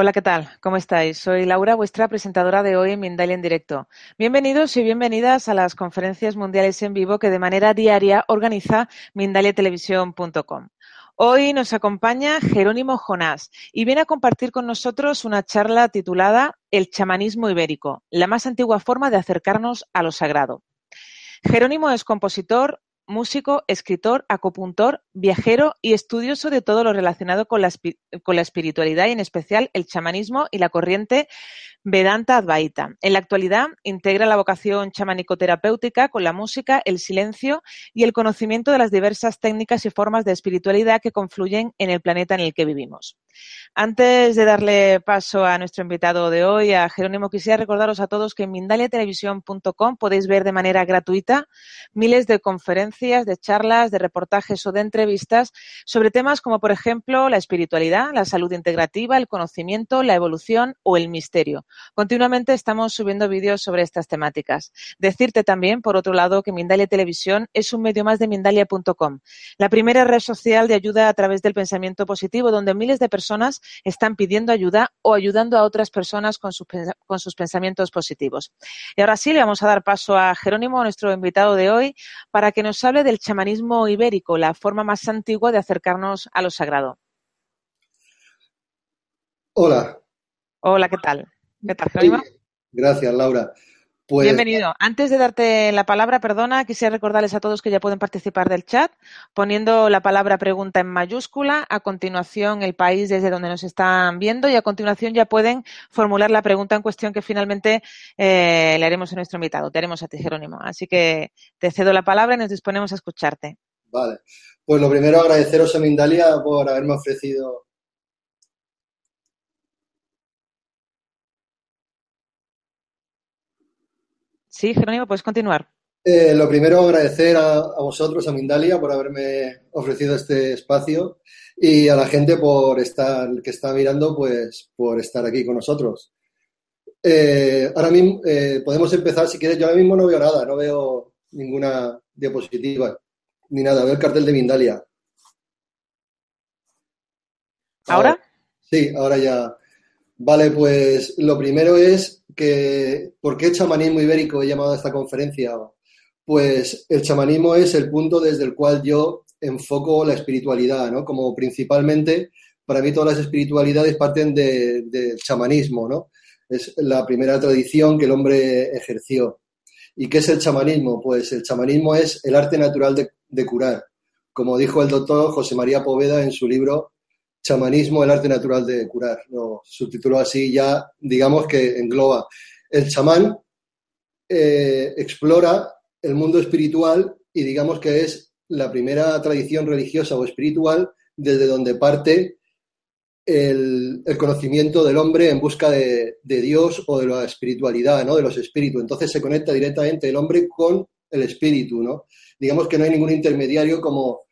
Hola, ¿qué tal? ¿Cómo estáis? Soy Laura, vuestra presentadora de hoy en Mindalia en directo. Bienvenidos y bienvenidas a las conferencias mundiales en vivo que de manera diaria organiza mindaliatelevisión.com. Hoy nos acompaña Jerónimo Jonás y viene a compartir con nosotros una charla titulada El chamanismo ibérico, la más antigua forma de acercarnos a lo sagrado. Jerónimo es compositor, músico, escritor, acupuntor, viajero y estudioso de todo lo relacionado con la, espiritualidad y en especial el chamanismo y la corriente Vedanta Advaita. En la actualidad integra la vocación chamánico-terapéutica con la música, el silencio y el conocimiento de las diversas técnicas y formas de espiritualidad que confluyen en el planeta en el que vivimos. Antes de darle paso a nuestro invitado de hoy, a Jerónimo, quisiera recordaros a todos que en mindaliatelevisión.com podéis ver de manera gratuita miles de conferencias, de charlas, de reportajes o de entrevistas sobre temas como, por ejemplo, la espiritualidad, la salud integrativa, el conocimiento, la evolución o el misterio. Continuamente estamos subiendo vídeos sobre estas temáticas. Decirte también, por otro lado, que Mindalia Televisión es un medio más de Mindalia.com, la primera red social de ayuda a través del pensamiento positivo, donde miles de personas están pidiendo ayuda o ayudando a otras personas con sus, con sus pensamientos positivos. Y ahora sí, le vamos a dar paso a Jerónimo, nuestro invitado de hoy, para que nos hable del chamanismo ibérico, la forma más antigua de acercarnos a lo sagrado. Hola. Hola, ¿qué tal? ¿Qué tal, Jerónimo? Gracias, Laura. Pues... Bienvenido. Antes de darte la palabra, perdona, quisiera recordarles a todos que ya pueden participar del chat poniendo la palabra pregunta en mayúscula, a continuación el país desde donde nos están viendo y a continuación ya pueden formular la pregunta en cuestión que finalmente eh, le haremos a nuestro invitado, te haremos a ti, Jerónimo. Así que te cedo la palabra y nos disponemos a escucharte. Vale. Pues lo primero agradeceros a Mindalia por haberme ofrecido Sí, Jerónimo, puedes continuar. Eh, lo primero, agradecer a, a, vosotros, a Mindalia, por haberme ofrecido este espacio y a la gente por estar, que está mirando, pues, por estar aquí con nosotros. Eh, ahora mismo, eh, podemos empezar, si quieres, yo ahora mismo no veo nada, no veo ninguna diapositiva ni nada, veo el cartel de Mindalia. ¿Ahora? ahora sí, ahora ya. Vale, pues lo primero es que, ¿por qué chamanismo ibérico he llamado a esta conferencia? Pues el chamanismo es el punto desde el cual yo enfoco la espiritualidad, ¿no? Como principalmente, para mí todas las espiritualidades parten del de chamanismo, ¿no? Es la primera tradición que el hombre ejerció. ¿Y qué es el chamanismo? Pues el chamanismo es el arte natural de, de curar. Como dijo el doctor José María Poveda en su libro Chamanismo, el arte natural de curar. Lo subtituló así, ya digamos que engloba. El chamán eh, explora el mundo espiritual y digamos que es la primera tradición religiosa o espiritual desde donde parte el, conocimiento del hombre en busca de, de, Dios o de la espiritualidad, ¿no? de los espíritus. Entonces se conecta directamente el hombre con el espíritu. ¿no? Digamos que no hay ningún intermediario como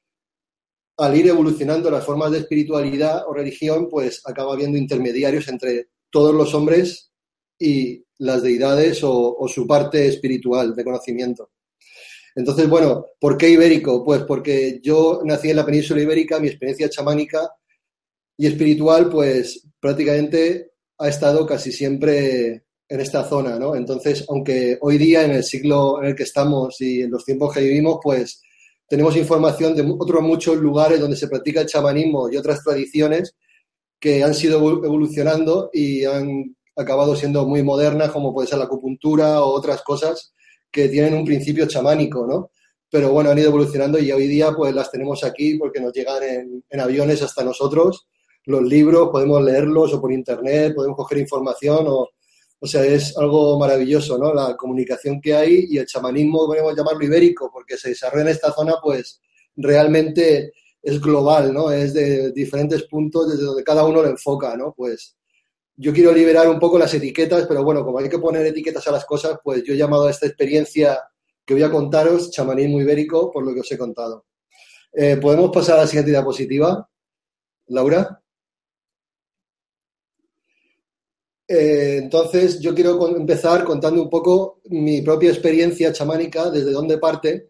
al ir evolucionando las formas de espiritualidad o religión, pues acaba habiendo intermediarios entre todos los hombres y las deidades o, o, su parte espiritual de conocimiento. Entonces, bueno, ¿por qué ibérico? Pues porque yo nací en la península ibérica, mi experiencia chamánica y espiritual, pues prácticamente ha estado casi siempre en esta zona, ¿no? Entonces, aunque hoy día, en el siglo en el que estamos y en los tiempos que vivimos, pues tenemos información de otros muchos lugares donde se practica el chamanismo y otras tradiciones que han sido evolucionando y han acabado siendo muy modernas, como puede ser la acupuntura o otras cosas que tienen un principio chamánico, ¿no? Pero bueno, han ido evolucionando y hoy día pues las tenemos aquí porque nos llegan en, en aviones hasta nosotros. Los libros, podemos leerlos o por internet, podemos coger información o, o sea, es algo maravilloso, ¿no? La comunicación que hay y el chamanismo, podemos llamarlo ibérico, porque se desarrolla en esta zona, pues realmente es global, ¿no? Es de diferentes puntos desde donde cada uno lo enfoca, ¿no? Pues yo quiero liberar un poco las etiquetas, pero bueno, como hay que poner etiquetas a las cosas, pues yo he llamado a esta experiencia que voy a contaros chamanismo ibérico, por lo que os he contado. Eh, ¿Podemos pasar a la siguiente diapositiva? Laura. Eh, entonces, yo quiero empezar contando un poco mi propia experiencia chamánica, desde dónde parte.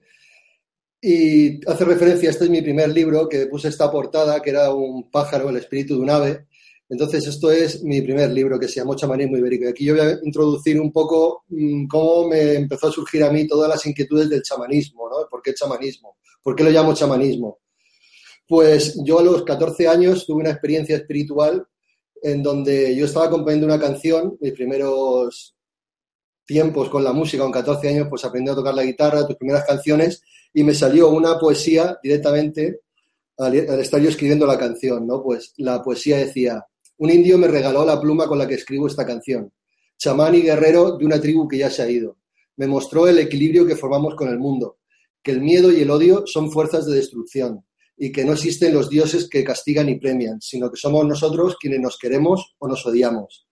Y hace referencia, este es mi primer libro, que puse esta portada, que era un pájaro, el espíritu de un ave, Entonces, esto es mi primer libro que se llama Chamanismo Ibérico. Y aquí yo voy a introducir un poco mm, cómo me empezó a surgir a mí todas las inquietudes del chamanismo, ¿no? ¿Por qué chamanismo? ¿Por qué lo llamo chamanismo? Pues yo a los 14 años tuve una experiencia espiritual en donde yo estaba componiendo una canción, mis primeros tiempos con la música, con 14 años, pues aprendí a tocar la guitarra, tus primeras canciones, y me salió una poesía directamente al, estar yo escribiendo la canción, ¿no? Pues la poesía decía, un indio me regaló la pluma con la que escribo esta canción, chamán y guerrero de una tribu que ya se ha ido. Me mostró el equilibrio que formamos con el mundo, que el miedo y el odio son fuerzas de destrucción y que no existen los dioses que castigan y premian, sino que somos nosotros quienes nos queremos o nos odiamos.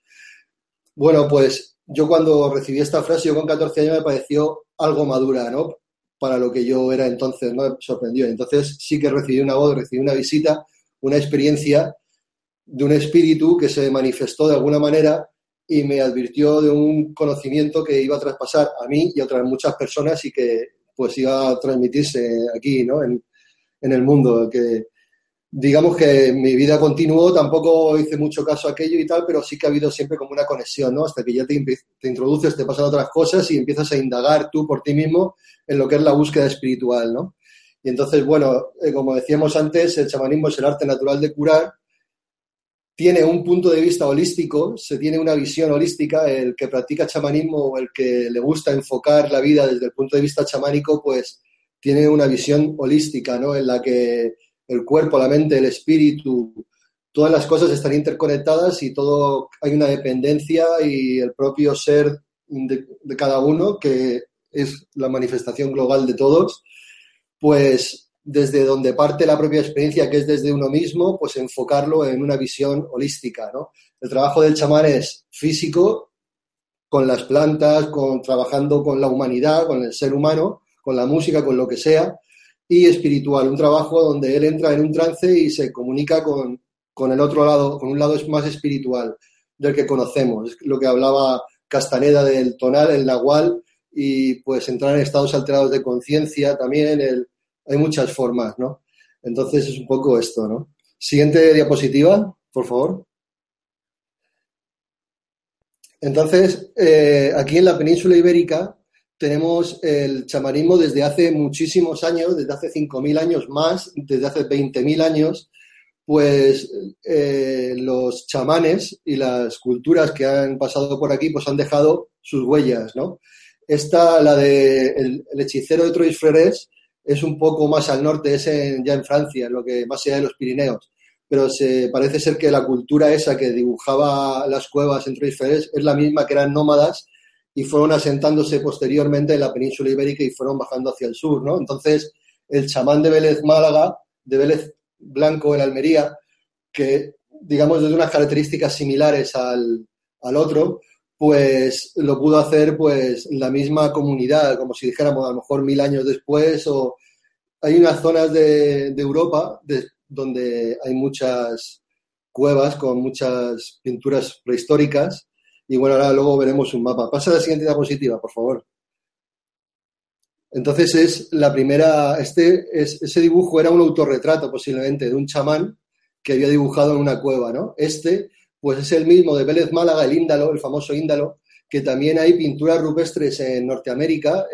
Bueno, pues yo cuando recibí esta frase, yo con 14 años me pareció algo madura, ¿no? Para lo que yo era entonces, ¿no? Me sorprendió. Entonces sí que recibí una voz, recibí una visita, una experiencia de un espíritu que se manifestó de alguna manera y me advirtió de un conocimiento que iba a traspasar a mí y a otras muchas personas y que pues iba a transmitirse aquí, ¿no? En, en el mundo, que digamos que mi vida continuó, tampoco hice mucho caso a aquello y tal, pero sí que ha habido siempre como una conexión, ¿no? Hasta que ya te, te introduces, te pasan otras cosas y empiezas a indagar tú por ti mismo en lo que es la búsqueda espiritual, ¿no? Y entonces, bueno, eh, como decíamos antes, el chamanismo es el arte natural de curar, tiene un punto de vista holístico, se tiene una visión holística, el que practica chamanismo o el que le gusta enfocar la vida desde el punto de vista chamánico, pues tiene una visión holística, ¿no? En la que el cuerpo, la mente, el espíritu, todas las cosas están interconectadas y todo hay una dependencia y el propio ser de, cada uno, que es la manifestación global de todos, pues desde donde parte la propia experiencia, que es desde uno mismo, pues enfocarlo en una visión holística, ¿no? El trabajo del chamán es físico, con las plantas, con, trabajando con la humanidad, con el ser humano, con la música, con lo que sea, y espiritual, un trabajo donde él entra en un trance y se comunica con, con el otro lado, con un lado más espiritual del que conocemos. Es lo que hablaba Castaneda del tonal, el nahual, y pues entrar en estados alterados de conciencia también, el, hay muchas formas, ¿no? Entonces es un poco esto, ¿no? Siguiente diapositiva, por favor. Entonces, eh, aquí en la península ibérica tenemos el chamanismo desde hace muchísimos años, desde hace 5.000 años más, desde hace 20.000 años, pues eh, los chamanes y las culturas que han pasado por aquí pues han dejado sus huellas, ¿no? Esta, la de el, hechicero de Trois Freres, es un poco más al norte, es ya en Francia, lo que más allá de los Pirineos. Pero se, parece ser que la cultura esa que dibujaba las cuevas en Trois Freres es la misma que eran nómadas y fueron asentándose posteriormente en la península ibérica y fueron bajando hacia el sur, ¿no? Entonces, el chamán de Vélez Málaga, de Vélez Blanco en Almería, que digamos de unas características similares al, otro, pues lo pudo hacer pues la misma comunidad, como si dijéramos a lo mejor mil años después, o hay unas zonas de, Europa donde hay muchas cuevas con muchas pinturas prehistóricas y bueno, ahora luego veremos un mapa. Pasa a la siguiente diapositiva, por favor. Entonces es la primera, este, es, ese dibujo era un autorretrato posiblemente de un chamán que había dibujado en una cueva, ¿no? Este, pues es el mismo de Vélez Málaga, el índalo, el famoso índalo, que también hay pinturas rupestres en Norteamérica,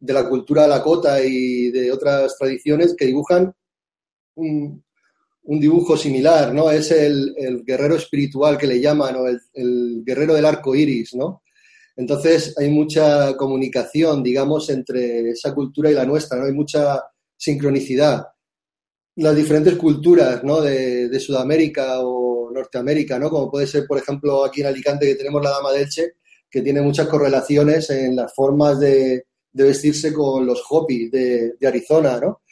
de la cultura lakota y de otras tradiciones que dibujan un, un dibujo similar, ¿no? Es el, guerrero espiritual que le llaman, o el, guerrero del arco iris, ¿no? Entonces hay mucha comunicación, digamos, entre esa cultura y la nuestra, ¿no? Hay mucha sincronicidad. Las diferentes culturas, ¿no? De, Sudamérica o Norteamérica, ¿no? Como puede ser, por ejemplo, aquí en Alicante que tenemos la Dama del Che, que tiene muchas correlaciones en las formas de, vestirse con los Hopi de, de Arizona, ¿no?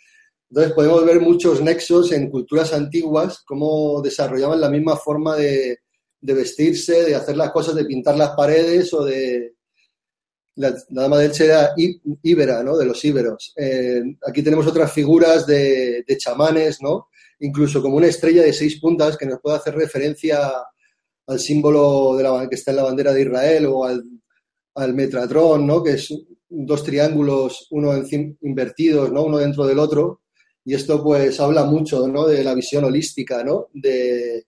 Entonces podemos ver muchos nexos en culturas antiguas, cómo desarrollaban la misma forma de, vestirse, de hacer las cosas, de pintar las paredes o de... La, dama del Che era íbera, ¿no? De los íberos. Eh, aquí tenemos otras figuras de, chamanes, ¿no? Incluso como una estrella de seis puntas que nos puede hacer referencia al símbolo de la, que está en la bandera de Israel o al, al ¿no? Que es dos triángulos, uno invertidos, ¿no? Uno dentro del otro y esto pues habla mucho ¿no? de la visión holística, ¿no? de,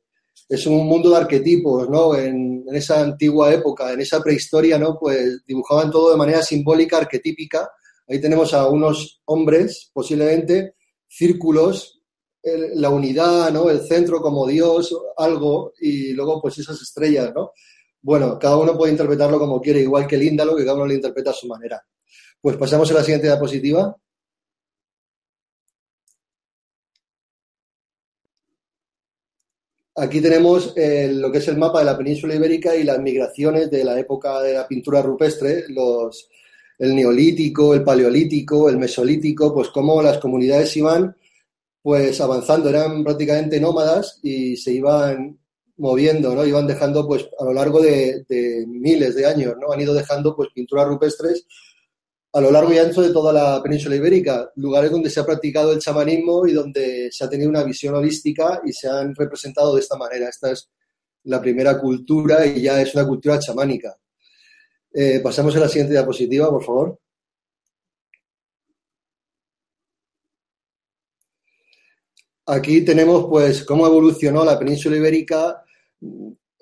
es un mundo de arquetipos, ¿no? En, esa antigua época, en esa prehistoria, ¿no? Pues dibujaban todo de manera simbólica, arquetípica. Ahí tenemos a unos hombres, posiblemente, círculos, la unidad, ¿no? El centro como Dios, algo, y luego pues esas estrellas, ¿no? Bueno, cada uno puede interpretarlo como quiere, igual que Líndalo, que cada uno lo interpreta a su manera. Pues pasamos a la siguiente diapositiva. Aquí tenemos eh, lo que es el mapa de la península ibérica y las migraciones de la época de la pintura rupestre, los, el neolítico, el paleolítico, el mesolítico, pues cómo las comunidades iban pues avanzando, eran prácticamente nómadas y se iban moviendo, ¿no? Iban dejando pues a lo largo de, de miles de años, ¿no? Han ido dejando pues pinturas rupestres a lo largo y ancho de toda la península ibérica, lugares donde se ha practicado el chamanismo y donde se ha tenido una visión holística y se han representado de esta manera. Esta es la primera cultura y ya es una cultura chamánica. Eh, pasamos a la siguiente diapositiva, por favor. Aquí tenemos pues cómo evolucionó la península ibérica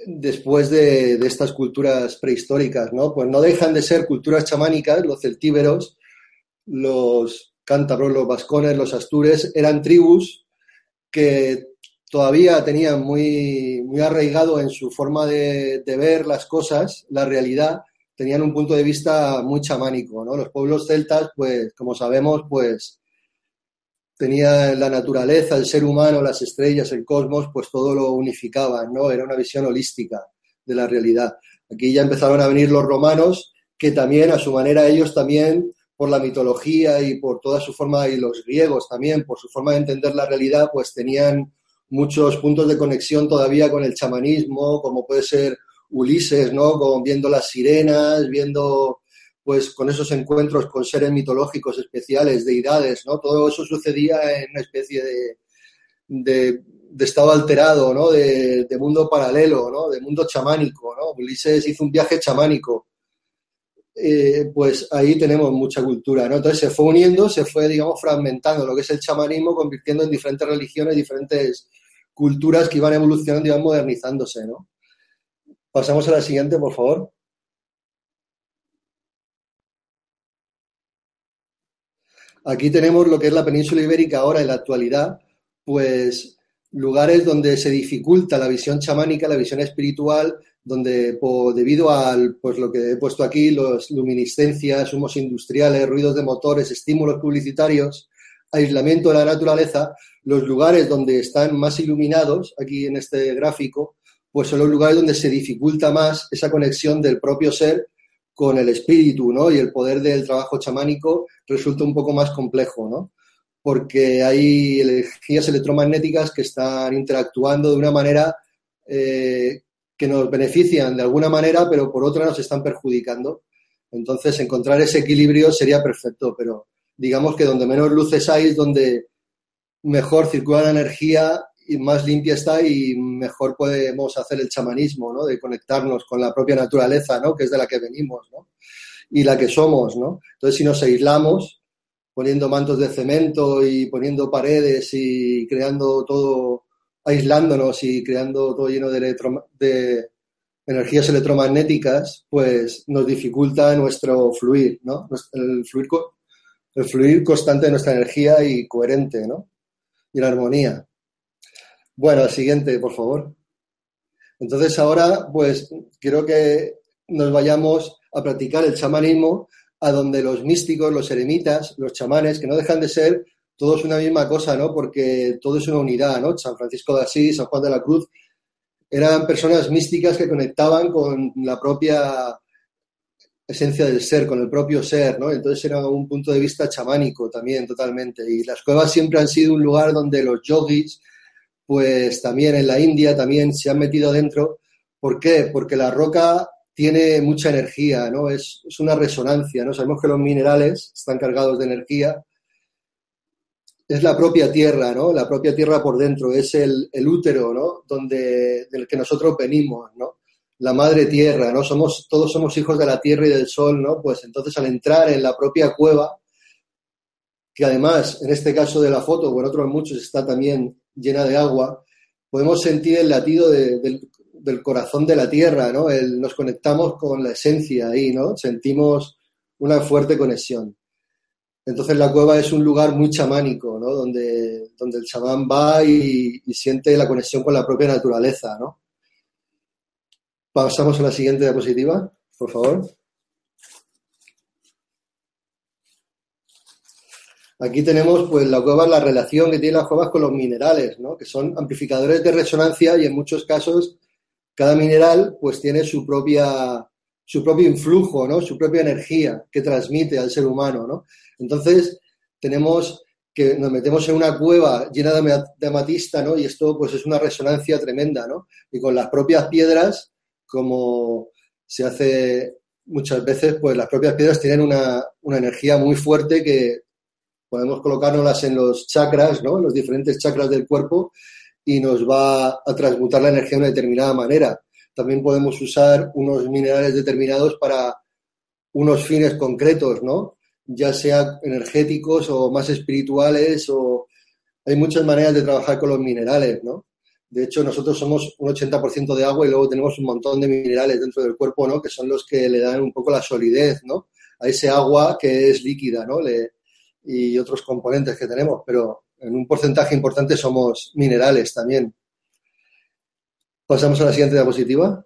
después de, estas culturas prehistóricas, ¿no? Pues no dejan de ser culturas chamánicas, los celtíberos, los cántabros, los vascones, los astures, eran tribus que todavía tenían muy, muy arraigado en su forma de, de, ver las cosas, la realidad, tenían un punto de vista muy chamánico, ¿no? Los pueblos celtas, pues, como sabemos, pues, tenía la naturaleza, el ser humano, las estrellas, el cosmos, pues todo lo unificaban, ¿no? Era una visión holística de la realidad. Aquí ya empezaron a venir los romanos, que también, a su manera, ellos también, por la mitología y por toda su forma, y los griegos también, por su forma de entender la realidad, pues tenían muchos puntos de conexión todavía con el chamanismo, como puede ser Ulises, ¿no? Como viendo las sirenas, viendo pues con esos encuentros con seres mitológicos especiales, deidades, ¿no? Todo eso sucedía en una especie de, de, estado alterado, ¿no? De, de, mundo paralelo, ¿no? De mundo chamánico, ¿no? Ulises hizo un viaje chamánico. Eh, pues ahí tenemos mucha cultura, ¿no? Entonces se fue uniendo, se fue, digamos, fragmentando lo que es el chamanismo, convirtiendo en diferentes religiones, diferentes culturas que iban evolucionando y iban modernizándose, ¿no? Pasamos a la siguiente, por favor. Aquí tenemos lo que es la península ibérica ahora en la actualidad, pues lugares donde se dificulta la visión chamánica, la visión espiritual, donde debido al, pues lo que he puesto aquí, los luminiscencias, humos industriales, ruidos de motores, estímulos publicitarios, aislamiento de la naturaleza, los lugares donde están más iluminados, aquí en este gráfico, pues son los lugares donde se dificulta más esa conexión del propio ser con el espíritu, ¿no? Y el poder del trabajo chamánico resulta un poco más complejo, ¿no? Porque hay energías electromagnéticas que están interactuando de una manera eh, que nos benefician de alguna manera, pero por otra nos están perjudicando. Entonces, encontrar ese equilibrio sería perfecto, pero digamos que donde menos luces hay es donde mejor circula la energía y más limpia está y mejor podemos hacer el chamanismo, ¿no? De conectarnos con la propia naturaleza, ¿no? Que es de la que venimos, ¿no? Y la que somos, ¿no? Entonces, si nos aislamos poniendo mantos de cemento y poniendo paredes y creando todo, aislándonos y creando todo lleno de, electro, de energías electromagnéticas, pues nos dificulta nuestro fluir, ¿no? El fluir, el fluir constante de nuestra energía y coherente, ¿no? Y la armonía. Bueno, siguiente, por favor. Entonces ahora, pues, quiero que nos vayamos a practicar el chamanismo a donde los místicos, los eremitas, los chamanes, que no dejan de ser todos una misma cosa, ¿no? Porque todo es una unidad, ¿no? San Francisco de Asís, San Juan de la Cruz, eran personas místicas que conectaban con la propia esencia del ser, con el propio ser, ¿no? Entonces era un punto de vista chamánico también, totalmente. Y las cuevas siempre han sido un lugar donde los yogis, pues también en la India también se han metido dentro. ¿Por qué? Porque la roca tiene mucha energía, ¿no? Es, es, una resonancia, ¿no? Sabemos que los minerales están cargados de energía. Es la propia tierra, ¿no? La propia tierra por dentro, es el, el útero, ¿no? Donde, del que nosotros venimos, ¿no? La madre tierra, ¿no? Somos, todos somos hijos de la tierra y del sol, ¿no? Pues entonces al entrar en la propia cueva, que además, en este caso de la foto, o en otros muchos, está también llena de agua, podemos sentir el latido del, corazón de la tierra, ¿no? nos conectamos con la esencia ahí, ¿no? Sentimos una fuerte conexión. Entonces la cueva es un lugar muy chamánico, ¿no? Donde, donde el chamán va y, y, siente la conexión con la propia naturaleza, ¿no? Pasamos a la siguiente diapositiva, por favor. Aquí tenemos pues la cueva, la relación que tienen las cuevas con los minerales, ¿no? que son amplificadores de resonancia y en muchos casos cada mineral pues tiene su propia su propio influjo, ¿no? su propia energía que transmite al ser humano. ¿no? Entonces tenemos que nos metemos en una cueva llena de, amatista ¿no? y esto pues es una resonancia tremenda. ¿no? Y con las propias piedras, como se hace muchas veces, pues las propias piedras tienen una, una energía muy fuerte que podemos colocárnoslas en los chakras, ¿no? En los diferentes chakras del cuerpo y nos va a transmutar la energía de una determinada manera. También podemos usar unos minerales determinados para unos fines concretos, ¿no? Ya sea energéticos o más espirituales o hay muchas maneras de trabajar con los minerales, ¿no? De hecho, nosotros somos un 80% de agua y luego tenemos un montón de minerales dentro del cuerpo, ¿no? Que son los que le dan un poco la solidez, ¿no? A ese agua que es líquida, ¿no? Y otros componentes que tenemos, pero en un porcentaje importante somos minerales también. Pasamos a la siguiente diapositiva.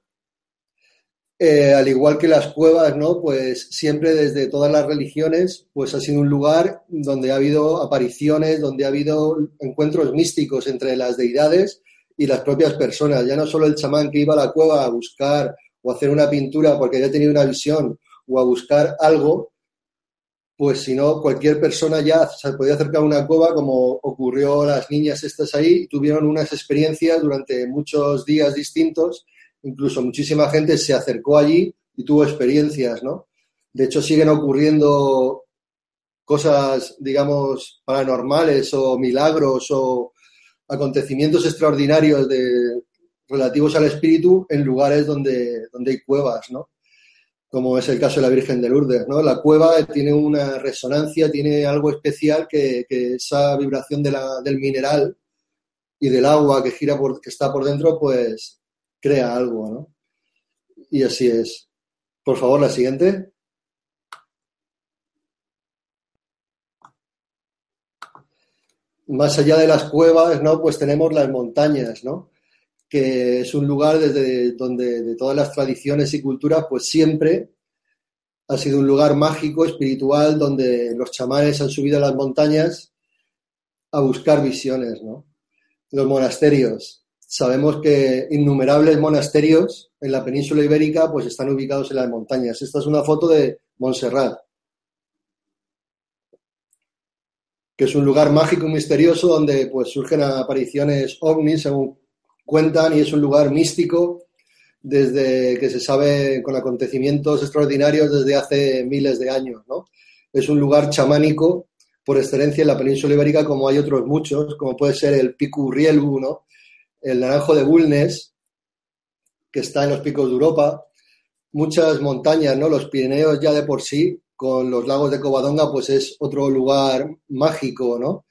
Eh, al igual que las cuevas, ¿no? Pues siempre desde todas las religiones, pues ha sido un lugar donde ha habido apariciones, donde ha habido encuentros místicos entre las deidades y las propias personas. Ya no solo el chamán que iba a la cueva a buscar o hacer una pintura porque había tenido una visión o a buscar algo, pues si no, cualquier persona ya se podía acercar a una cueva, como ocurrió a las niñas estas ahí, tuvieron unas experiencias durante muchos días distintos, incluso muchísima gente se acercó allí y tuvo experiencias, ¿no? De hecho, siguen ocurriendo cosas, digamos, paranormales o milagros o acontecimientos extraordinarios de, relativos al espíritu en lugares donde, donde hay cuevas, ¿no? Como es el caso de la Virgen de Lourdes, ¿no? La cueva tiene una resonancia, tiene algo especial que, esa vibración del mineral y del agua que gira por, que está por dentro, pues crea algo, ¿no? Y así es. Por favor, la siguiente. Más allá de las cuevas, ¿no? Pues tenemos las montañas, ¿no? Que es un lugar desde donde de todas las tradiciones y culturas, pues siempre ha sido un lugar mágico, espiritual, donde los chamanes han subido a las montañas a buscar visiones, ¿no? Los monasterios. Sabemos que innumerables monasterios en la península ibérica pues están ubicados en las montañas. Esta es una foto de Montserrat, que es un lugar mágico y misterioso donde pues surgen apariciones ovnis según cuentan y es un lugar místico desde que se sabe con acontecimientos extraordinarios desde hace miles de años, ¿no? Es un lugar chamánico por excelencia en la península ibérica como hay otros muchos, como puede ser el Pico Rielbu, ¿no? El Naranjo de Bulnes, que está en los picos de Europa, muchas montañas, ¿no? Los Pirineos ya de por sí, con los lagos de Covadonga, pues es otro lugar mágico, ¿no?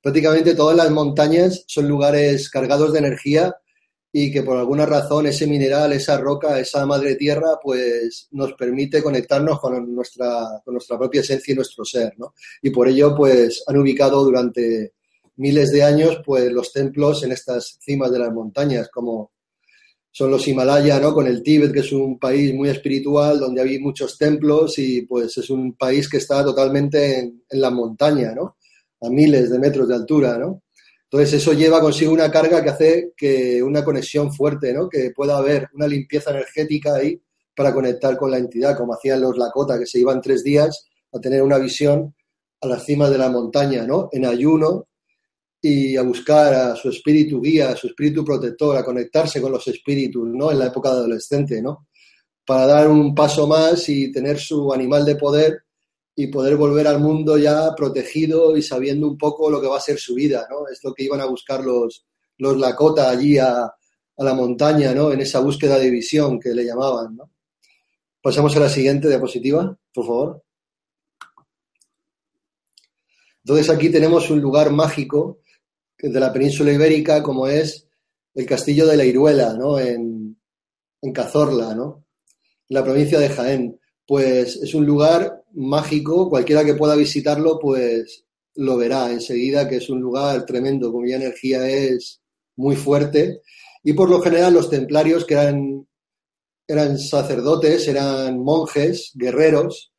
Prácticamente todas las montañas son lugares cargados de energía y que por alguna razón ese mineral, esa roca, esa madre tierra, pues nos permite conectarnos con nuestra, con nuestra propia esencia y nuestro ser, ¿no? Y por ello, pues han ubicado durante miles de años, pues los templos en estas cimas de las montañas, como son los Himalaya, ¿no? Con el Tíbet, que es un país muy espiritual, donde hay muchos templos y pues es un país que está totalmente en, en la montaña, ¿no? A miles de metros de altura, ¿no? Entonces eso lleva consigo una carga que hace que una conexión fuerte, ¿no? Que pueda haber una limpieza energética ahí para conectar con la entidad, como hacían los Lakota, que se iban tres días a tener una visión a las cimas de la montaña, ¿no? En ayuno y a buscar a su espíritu guía, a su espíritu protector, a conectarse con los espíritus, ¿no? En la época de adolescente, ¿no? Para dar un paso más y tener su animal de poder y poder volver al mundo ya protegido y sabiendo un poco lo que va a ser su vida, ¿no? Es lo que iban a buscar los, los Lakota allí a, a la montaña, ¿no? En esa búsqueda de visión que le llamaban, ¿no? Pasamos a la siguiente diapositiva, por favor. Entonces aquí tenemos un lugar mágico de la península ibérica como es el castillo de la Iruela, ¿no? En, en Cazorla, ¿no? En la provincia de Jaén. Pues es un lugar mágico, cualquiera que pueda visitarlo, pues lo verá enseguida que es un lugar tremendo, cuya energía es muy fuerte. Y por lo general los templarios, que eran, eran sacerdotes, eran monjes, guerreros,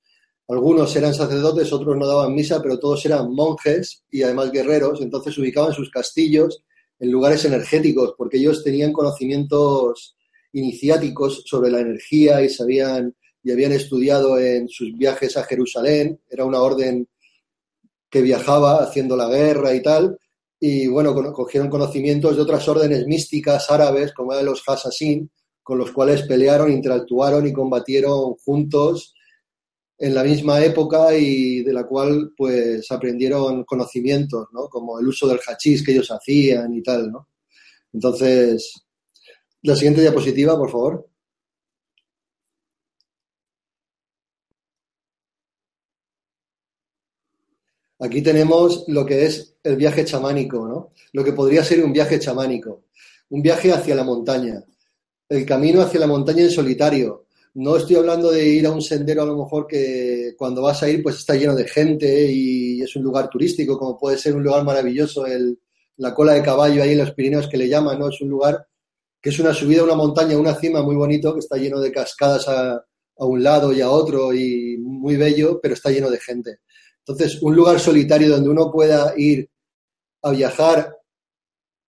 algunos eran sacerdotes, otros no daban misa, pero todos eran monjes y además guerreros, entonces ubicaban sus castillos en lugares energéticos, porque ellos tenían conocimientos iniciáticos sobre la energía y sabían y habían estudiado en sus viajes a Jerusalén, era una orden que viajaba haciendo la guerra y tal, y bueno, cogieron conocimientos de otras órdenes místicas árabes, como eran los Hassassin, con los cuales pelearon, interactuaron y combatieron juntos en la misma época y de la cual pues aprendieron conocimientos, ¿no? Como el uso del hachís que ellos hacían y tal, ¿no? Entonces, la siguiente diapositiva, por favor. Aquí tenemos lo que es el viaje chamánico, ¿no? Lo que podría ser un viaje chamánico, un viaje hacia la montaña, el camino hacia la montaña en solitario. No estoy hablando de ir a un sendero a lo mejor que cuando vas a ir pues está lleno de gente y es un lugar turístico, como puede ser un lugar maravilloso, el, la cola de caballo ahí en los Pirineos que le llaman, ¿no? Es un lugar que es una subida una montaña, una cima muy bonito, que está lleno de cascadas a, a un lado y a otro y muy bello, pero está lleno de gente. Entonces, un lugar solitario donde uno pueda ir a viajar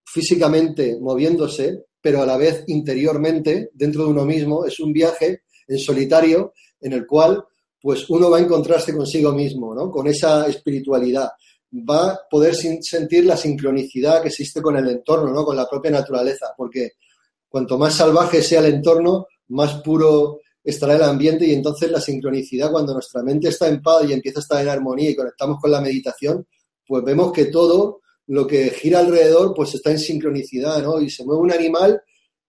físicamente moviéndose, pero a la vez interiormente, dentro de uno mismo, es un viaje en solitario en el cual pues uno va a encontrarse consigo mismo, ¿no? Con esa espiritualidad. Va a poder sentir la sincronicidad que existe con el entorno, ¿no? Con la propia naturaleza, porque cuanto más salvaje sea el entorno, más puro estará el ambiente y entonces la sincronicidad, cuando nuestra mente está en paz y empieza a estar en armonía y conectamos con la meditación, pues vemos que todo lo que gira alrededor pues está en sincronicidad, ¿no? Y se mueve un animal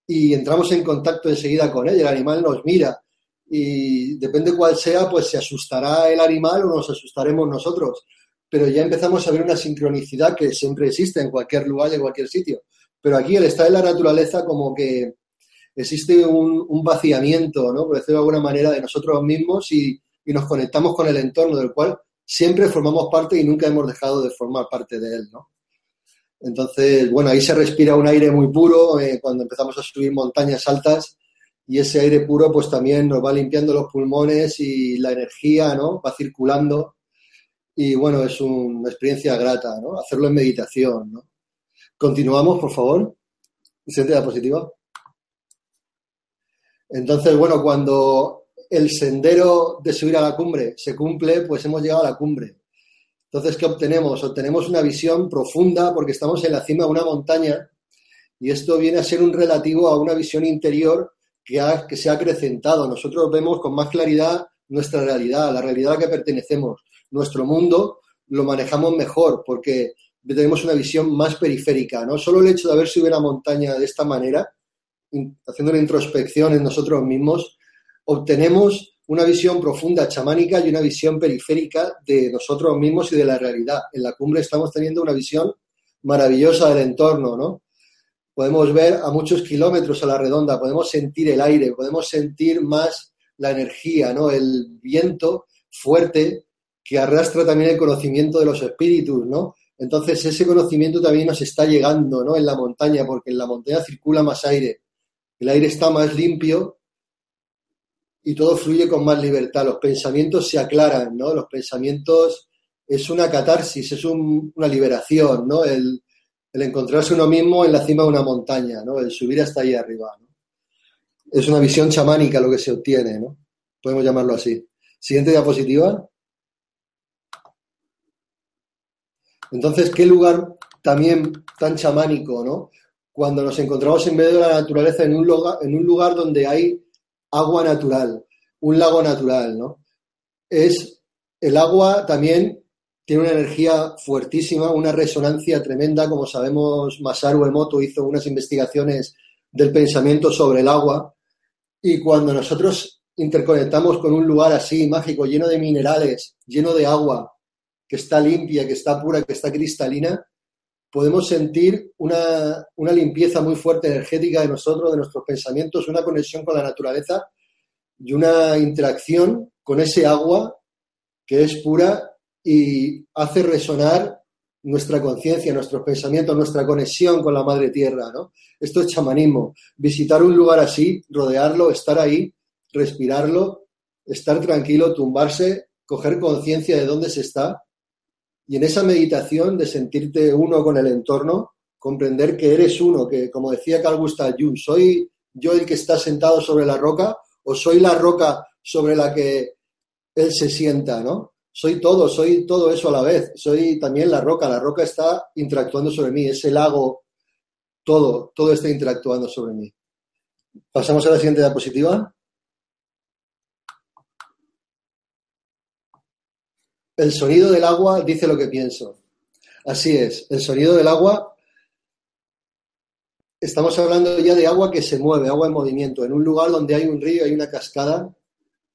y entramos en contacto enseguida con él, el animal nos mira y depende cuál sea, pues se asustará el animal o nos asustaremos nosotros, pero ya empezamos a ver una sincronicidad que siempre existe en cualquier lugar y en cualquier sitio. Pero aquí el estar en la naturaleza como que existe un, vaciamiento, ¿no? por decirlo de alguna manera, de nosotros mismos y, nos conectamos con el entorno del cual siempre formamos parte y nunca hemos dejado de formar parte de él. ¿no? Entonces, bueno, ahí se respira un aire muy puro eh, cuando empezamos a subir montañas altas y ese aire puro pues también nos va limpiando los pulmones y la energía, ¿no? Va circulando y bueno, es una experiencia grata, ¿no? Hacerlo en meditación, ¿no? Continuamos, por favor. Siguiente diapositiva. Entonces, bueno, cuando el sendero de subir a la cumbre se cumple, pues hemos llegado a la cumbre. Entonces, ¿qué obtenemos? Obtenemos una visión profunda porque estamos en la cima de una montaña y esto viene a ser un relativo a una visión interior que, que se ha acrecentado. Nosotros vemos con más claridad nuestra realidad, la realidad a la que pertenecemos. Nuestro mundo lo manejamos mejor porque tenemos una visión más periférica. No solo el hecho de haber subido una montaña de esta manera haciendo una introspección en nosotros mismos, obtenemos una visión profunda chamánica y una visión periférica de nosotros mismos y de la realidad. En la cumbre estamos teniendo una visión maravillosa del entorno, ¿no? Podemos ver a muchos kilómetros a la redonda, podemos sentir el aire, podemos sentir más la energía, ¿no? El viento fuerte que arrastra también el conocimiento de los espíritus, ¿no? Entonces ese conocimiento también nos está llegando, ¿no? En la montaña, porque en la montaña circula más aire el aire está más limpio y todo fluye con más libertad. Los pensamientos se aclaran, ¿no? Los pensamientos es una catarsis, es una liberación, ¿no? El, encontrarse uno mismo en la cima de una montaña, ¿no? El subir hasta ahí arriba, Es una visión chamánica lo que se obtiene, ¿no? Podemos llamarlo así. Siguiente diapositiva. Entonces, ¿qué lugar también tan chamánico, ¿no? Cuando nos encontramos en medio de la naturaleza en un lugar, en un lugar donde hay agua natural, un lago natural, ¿no? Es el agua también tiene una energía fuertísima, una resonancia tremenda, como sabemos, Masaru Emoto hizo unas investigaciones del pensamiento sobre el agua y cuando nosotros interconectamos con un lugar así mágico, lleno de minerales, lleno de agua, que está limpia, que está pura, que está cristalina, podemos sentir una, una, limpieza muy fuerte energética de nosotros, de nuestros pensamientos, una conexión con la naturaleza y una interacción con ese agua que es pura y hace resonar nuestra conciencia, nuestros pensamientos, nuestra conexión con la madre tierra, ¿no? Esto es chamanismo. Visitar un lugar así, rodearlo, estar ahí, respirarlo, estar tranquilo, tumbarse, coger conciencia de dónde se está y en esa meditación de sentirte uno con el entorno, comprender que eres uno, que como decía Carl Gustav Jung, soy yo el que está sentado sobre la roca o soy la roca sobre la que él se sienta, ¿no? Soy todo, soy todo eso a la vez. Soy también la roca. La roca está interactuando sobre mí. Ese lago, todo, todo está interactuando sobre mí. Pasamos a la siguiente diapositiva. El sonido del agua dice lo que pienso. Así es, el sonido del agua. Estamos hablando ya de agua que se mueve, agua en movimiento, en un lugar donde hay un río, hay una cascada.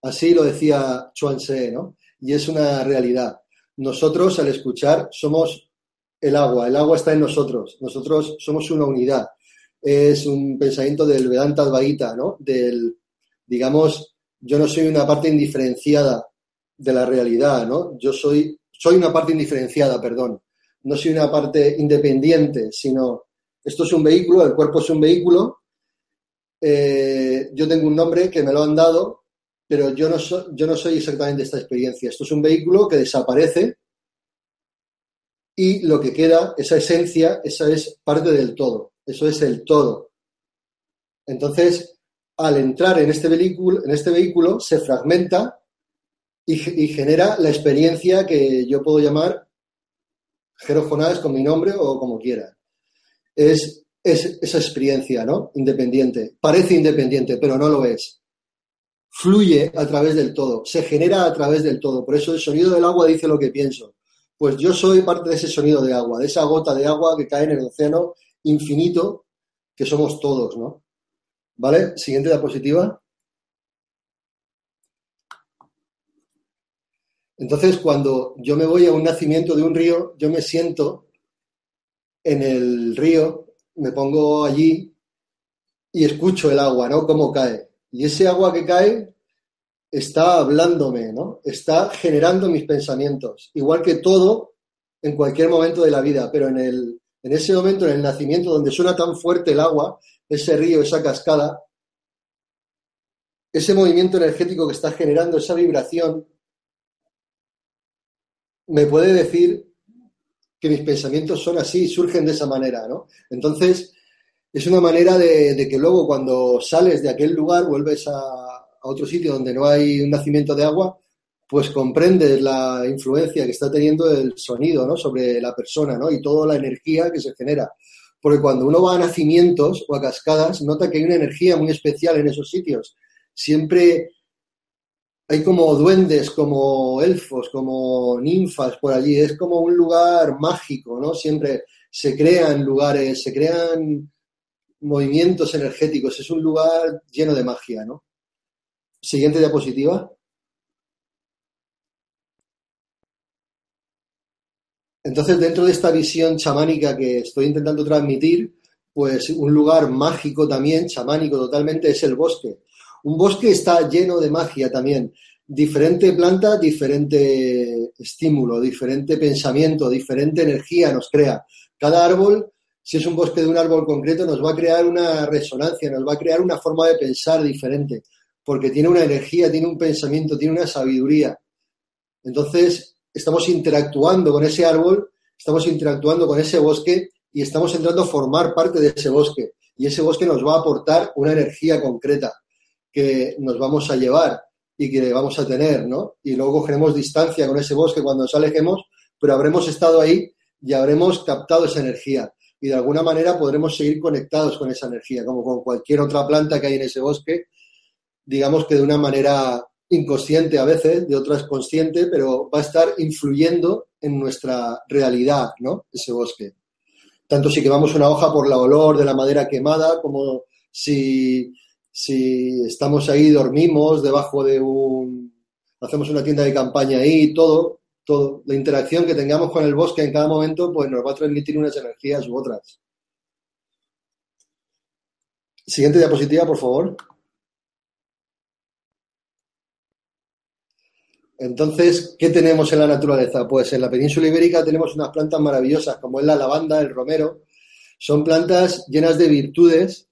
Así lo decía Chuan Tse, ¿no? Y es una realidad. Nosotros, al escuchar, somos el agua. El agua está en nosotros. Nosotros somos una unidad. Es un pensamiento del Vedanta Advaita, ¿no? Del, digamos, yo no soy una parte indiferenciada de la realidad, ¿no? Yo soy, soy una parte indiferenciada, perdón. No soy una parte independiente, sino esto es un vehículo, el cuerpo es un vehículo. Eh, yo tengo un nombre que me lo han dado, pero yo no, yo no soy exactamente esta experiencia. Esto es un vehículo que desaparece y lo que queda, esa esencia, esa es parte del todo. Eso es el todo. Entonces, al entrar en este vehículo, en este vehículo se fragmenta y, genera la experiencia que yo puedo llamar Jerofonás con mi nombre o como quiera. Es, es esa experiencia, ¿no? Independiente. Parece independiente, pero no lo es. Fluye a través del todo, se genera a través del todo. Por eso el sonido del agua dice lo que pienso. Pues yo soy parte de ese sonido de agua, de esa gota de agua que cae en el océano infinito que somos todos, ¿no? ¿Vale? Siguiente diapositiva. Entonces, cuando yo me voy a un nacimiento de un río, yo me siento en el río, me pongo allí y escucho el agua, ¿no? Cómo cae. Y ese agua que cae está hablándome, ¿no? Está generando mis pensamientos. Igual que todo en cualquier momento de la vida, pero en, el, en ese momento, en el nacimiento, donde suena tan fuerte el agua, ese río, esa cascada, ese movimiento energético que está generando, esa vibración, me puede decir que mis pensamientos son así, surgen de esa manera, ¿no? Entonces, es una manera de, que luego cuando sales de aquel lugar, vuelves a, otro sitio donde no hay un nacimiento de agua, pues comprendes la influencia que está teniendo el sonido, ¿no? Sobre la persona, ¿no? Y toda la energía que se genera. Porque cuando uno va a nacimientos o a cascadas, nota que hay una energía muy especial en esos sitios. Siempre hay como duendes, como elfos, como ninfas por allí. Es como un lugar mágico, ¿no? Siempre se crean lugares, se crean movimientos energéticos. Es un lugar lleno de magia, ¿no? Siguiente diapositiva. Entonces, dentro de esta visión chamánica que estoy intentando transmitir, pues un lugar mágico también, chamánico totalmente, es el bosque. Un bosque está lleno de magia también. Diferente planta, diferente estímulo, diferente pensamiento, diferente energía nos crea. Cada árbol, si es un bosque de un árbol concreto, nos va a crear una resonancia, nos va a crear una forma de pensar diferente, porque tiene una energía, tiene un pensamiento, tiene una sabiduría. Entonces, estamos interactuando con ese árbol, estamos interactuando con ese bosque y estamos entrando a formar parte de ese bosque. Y ese bosque nos va a aportar una energía concreta que nos vamos a llevar y que vamos a tener, ¿no? Y luego cogeremos distancia con ese bosque cuando nos alejemos, pero habremos estado ahí y habremos captado esa energía. Y de alguna manera podremos seguir conectados con esa energía, como con cualquier otra planta que hay en ese bosque, digamos que de una manera inconsciente a veces, de otras consciente, pero va a estar influyendo en nuestra realidad, ¿no? Ese bosque. Tanto si quemamos una hoja por la olor de la madera quemada, como si si estamos ahí, dormimos debajo de un, hacemos una tienda de campaña ahí, todo, todo. La interacción que tengamos con el bosque en cada momento, pues nos va a transmitir unas energías u otras. Siguiente diapositiva, por favor. Entonces, ¿qué tenemos en la naturaleza? Pues en la península ibérica tenemos unas plantas maravillosas como es la lavanda, el romero. Son plantas llenas de virtudes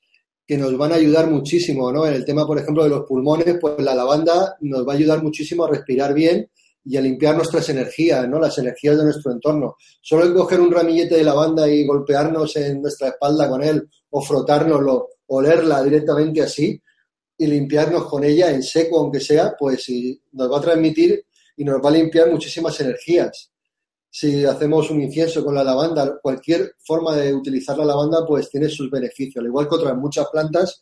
que nos van a ayudar muchísimo, ¿no? En el tema, por ejemplo, de los pulmones, pues la lavanda nos va a ayudar muchísimo a respirar bien y a limpiar nuestras energías, ¿no? Las energías de nuestro entorno. Solo hay coger un ramillete de lavanda y golpearnos en nuestra espalda con él o frotárnoslo, olerla directamente así y limpiarnos con ella en seco, aunque sea, pues nos va a transmitir y nos va a limpiar muchísimas energías si hacemos un incienso con la lavanda, cualquier forma de utilizar la lavanda, pues tiene sus beneficios, al igual que otras muchas plantas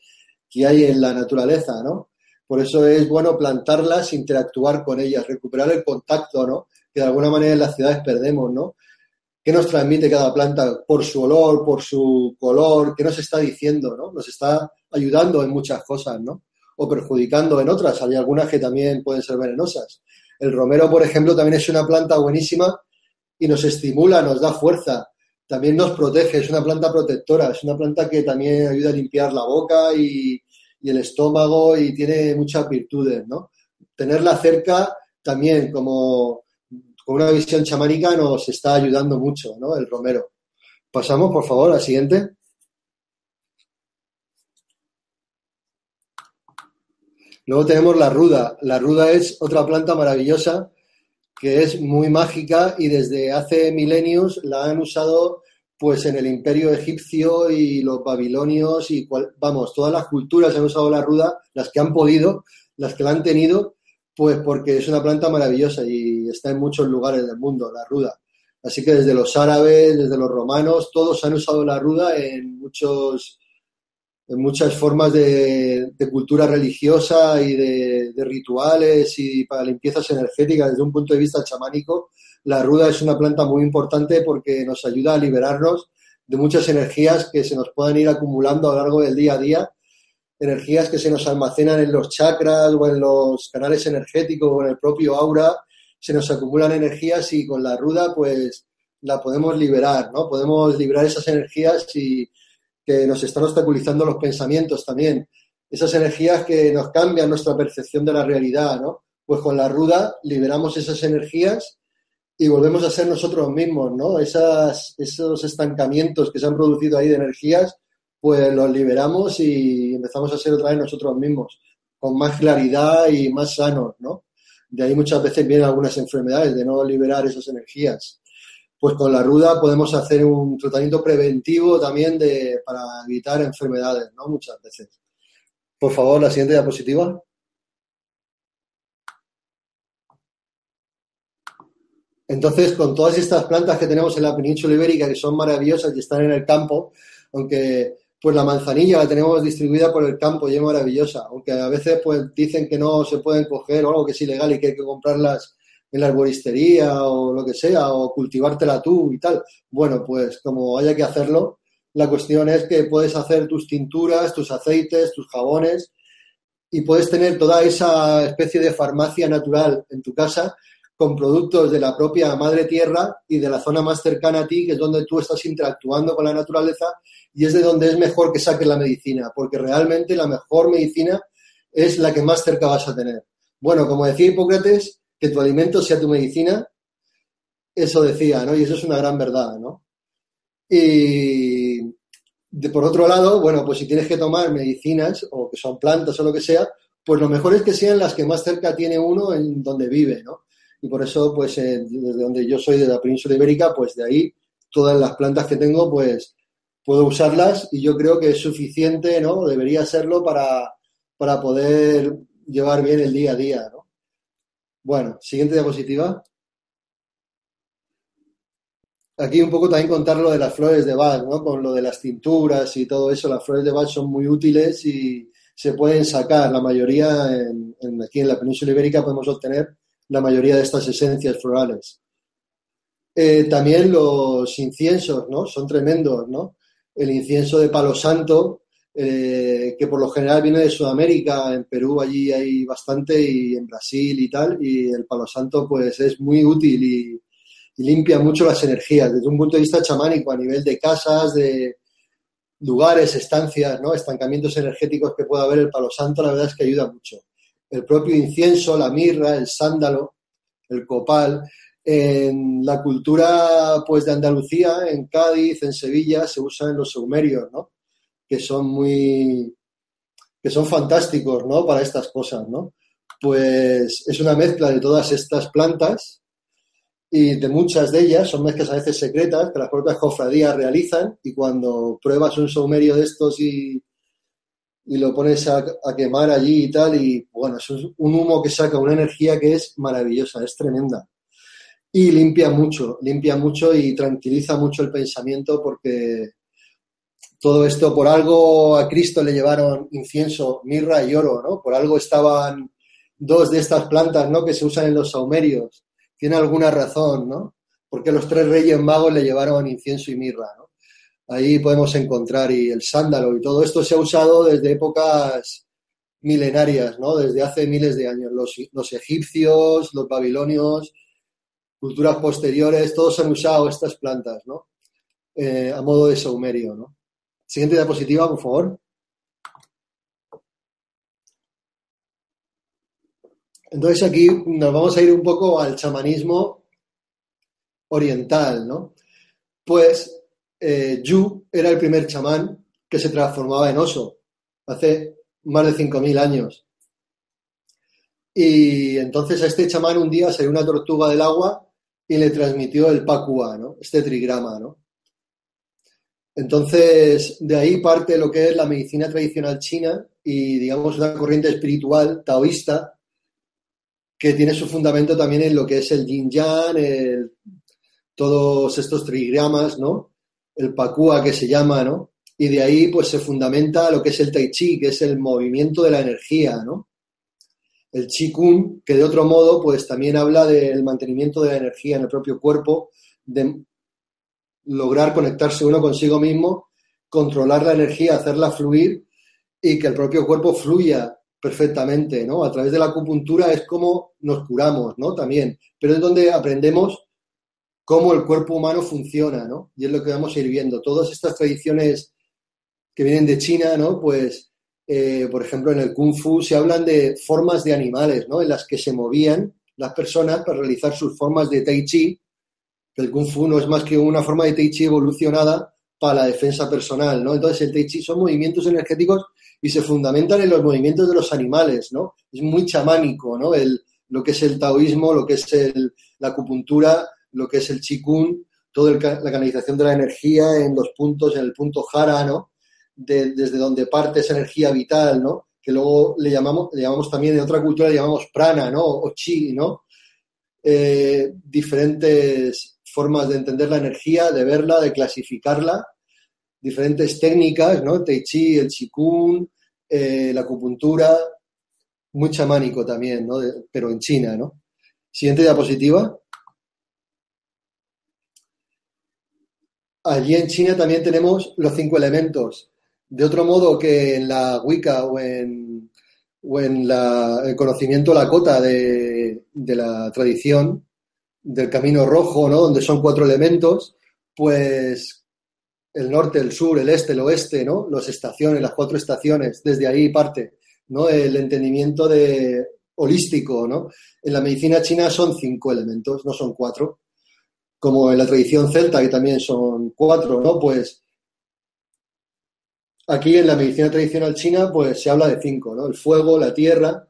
que hay en la naturaleza, ¿no? Por eso es bueno plantarlas, interactuar con ellas, recuperar el contacto, ¿no? Que de alguna manera en las ciudades perdemos, ¿no? ¿Qué nos transmite cada planta por su olor, por su color? ¿Qué nos está diciendo, ¿no? Nos está ayudando en muchas cosas, ¿no? O perjudicando en otras. Hay algunas que también pueden ser venenosas. El romero, por ejemplo, también es una planta buenísima y nos estimula, nos da fuerza, también nos protege, es una planta protectora, es una planta que también ayuda a limpiar la boca y, el estómago y tiene muchas virtudes, ¿no? Tenerla cerca también como con una visión chamánica nos está ayudando mucho, ¿no? El romero. Pasamos, por favor, a la siguiente. Luego tenemos la ruda. La ruda es otra planta maravillosa que es muy mágica y desde hace milenios la han usado pues en el imperio egipcio y los babilonios y vamos, todas las culturas han usado la ruda, las que han podido, las que la han tenido, pues porque es una planta maravillosa y está en muchos lugares del mundo, la ruda. Así que desde los árabes, desde los romanos, todos han usado la ruda en muchos muchas formas de, cultura religiosa y de, rituales y para limpiezas energéticas. Desde un punto de vista chamánico, la ruda es una planta muy importante porque nos ayuda a liberarnos de muchas energías que se nos puedan ir acumulando a lo largo del día a día, energías que se nos almacenan en los chakras o en los canales energéticos o en el propio aura, se nos acumulan energías y con la ruda pues la podemos liberar, ¿no? Podemos liberar esas energías y que nos están obstaculizando los pensamientos también. Esas energías que nos cambian nuestra percepción de la realidad, ¿no? Pues con la ruda liberamos esas energías y volvemos a ser nosotros mismos, ¿no? Esas, esos estancamientos que se han producido ahí de energías, pues los liberamos y empezamos a ser otra vez nosotros mismos, con más claridad y más sanos, ¿no? De ahí muchas veces vienen algunas enfermedades, de no liberar esas energías pues con la ruda podemos hacer un tratamiento preventivo también de, para evitar enfermedades, ¿no? Muchas veces. Por favor, la siguiente diapositiva. Entonces, con todas estas plantas que tenemos en la península ibérica, que son maravillosas y están en el campo, aunque pues la manzanilla la tenemos distribuida por el campo y es maravillosa, aunque a veces pues dicen que no se pueden coger o algo que es ilegal y que hay que comprarlas en la arboristería o lo que sea, o cultivártela tú y tal. Bueno, pues como haya que hacerlo, la cuestión es que puedes hacer tus tinturas, tus aceites, tus jabones y puedes tener toda esa especie de farmacia natural en tu casa con productos de la propia madre tierra y de la zona más cercana a ti, que es donde tú estás interactuando con la naturaleza y es de donde es mejor que saques la medicina, porque realmente la mejor medicina es la que más cerca vas a tener. Bueno, como decía Hipócrates, que tu alimento sea tu medicina, eso decía, ¿no? Y eso es una gran verdad, ¿no? Y por otro lado, bueno, pues si tienes que tomar medicinas o que son plantas o lo que sea, pues lo mejor es que sean las que más cerca tiene uno en donde vive, ¿no? Y por eso, pues eh, desde donde yo soy, de la península ibérica, pues de ahí todas las plantas que tengo, pues puedo usarlas y yo creo que es suficiente, ¿no? Debería serlo para, para poder llevar bien el día a día, ¿no? Bueno, siguiente diapositiva. Aquí un poco también contar lo de las flores de Bach, ¿no? Con lo de las tinturas y todo eso. Las flores de Bach son muy útiles y se pueden sacar. La mayoría, en, aquí en la península ibérica podemos obtener la mayoría de estas esencias florales. Eh, también los inciensos, ¿no? Son tremendos, ¿no? El incienso de palo santo eh, que por lo general viene de Sudamérica, en Perú allí hay bastante y en Brasil y tal, y el palo santo pues es muy útil y, limpia mucho las energías desde un punto de vista chamánico a nivel de casas, de lugares, estancias, ¿no? estancamientos energéticos que pueda haber el palo santo, la verdad es que ayuda mucho. El propio incienso, la mirra, el sándalo, el copal, en la cultura pues de Andalucía, en Cádiz, en Sevilla, se usan los sumerios, ¿no? Que son muy que son fantásticos, ¿no? Para estas cosas, ¿no? Pues es una mezcla de todas estas plantas y de muchas de ellas, son mezclas a veces secretas que las propias cofradías realizan y cuando pruebas un saumerio de estos y, y lo pones a, a, quemar allí y tal, y bueno, es un humo que saca una energía que es maravillosa, es tremenda y limpia mucho, limpia mucho y tranquiliza mucho el pensamiento porque todo esto, por algo a Cristo le llevaron incienso, mirra y oro, ¿no? Por algo estaban dos de estas plantas, ¿no? Que se usan en los saumerios. Tiene alguna razón, ¿no? Porque los tres reyes magos le llevaron incienso y mirra, ¿no? Ahí podemos encontrar y el sándalo y todo esto se ha usado desde épocas milenarias, ¿no? Desde hace miles de años. Los, los egipcios, los babilonios, culturas posteriores, todos han usado estas plantas, ¿no? Eh, a modo de saumerio, ¿no? Siguiente diapositiva, por favor. Entonces aquí nos vamos a ir un poco al chamanismo oriental, ¿no? Pues eh, Yu era el primer chamán que se transformaba en oso hace más de 5.000 años. Y entonces a este chamán un día salió una tortuga del agua y le transmitió el Pakua, ¿no? Este trigrama, ¿no? Entonces, de ahí parte lo que es la medicina tradicional china y, digamos, una corriente espiritual taoísta que tiene su fundamento también en lo que es el yin yang, todos estos trigramas, ¿no? El Pakua que se llama, ¿no? Y de ahí, pues, se fundamenta lo que es el Tai Chi, que es el movimiento de la energía, ¿no? el Qigong, que de otro modo, pues también habla del mantenimiento de la energía en el propio cuerpo, de lograr conectarse uno consigo mismo, controlar la energía, hacerla fluir y que el propio cuerpo fluya perfectamente, ¿no? A través de la acupuntura es como nos curamos, ¿no? También, pero es donde aprendemos cómo el cuerpo humano funciona, ¿no? Y es lo que vamos a ir viendo. Todas estas tradiciones que vienen de China, ¿no? Pues eh, por ejemplo, en el Kung Fu se hablan de formas de animales, ¿no? En las que se movían las personas para realizar sus formas de Tai Chi, el Kung Fu no es más que una forma de Tai Chi evolucionada para la defensa personal, ¿no? Entonces el Tai Chi son movimientos energéticos y se fundamentan en los movimientos de los animales, ¿no? Es muy chamánico, ¿no? El, lo que es el taoísmo, lo que es la acupuntura, lo que es el Qigong, toda la canalización de la energía en los puntos, en el punto jara, ¿no? desde donde parte esa energía vital, ¿no? Que luego le llamamos, le llamamos también en otra cultura le llamamos prana, ¿no? O chi, ¿no? Eh, diferentes formas de entender la energía, de verla, de clasificarla, diferentes técnicas, ¿no? Tai chi, el qigong, eh, la acupuntura, muy chamánico también, ¿no? pero en China, ¿no? Siguiente diapositiva. Allí en China también tenemos los cinco elementos de otro modo que en la Wicca o en, o en el conocimiento Lakota de, de la tradición del camino rojo, ¿no? donde son cuatro elementos, pues el norte, el sur, el este, el oeste, ¿no? Las estaciones, las cuatro estaciones, desde ahí parte, ¿no? El entendimiento de holístico, ¿no? En la medicina china son cinco elementos, no son cuatro. Como en la tradición celta, que también son cuatro, ¿no? Pues Aquí en la medicina tradicional china, pues se habla de cinco, ¿no? El fuego, la tierra,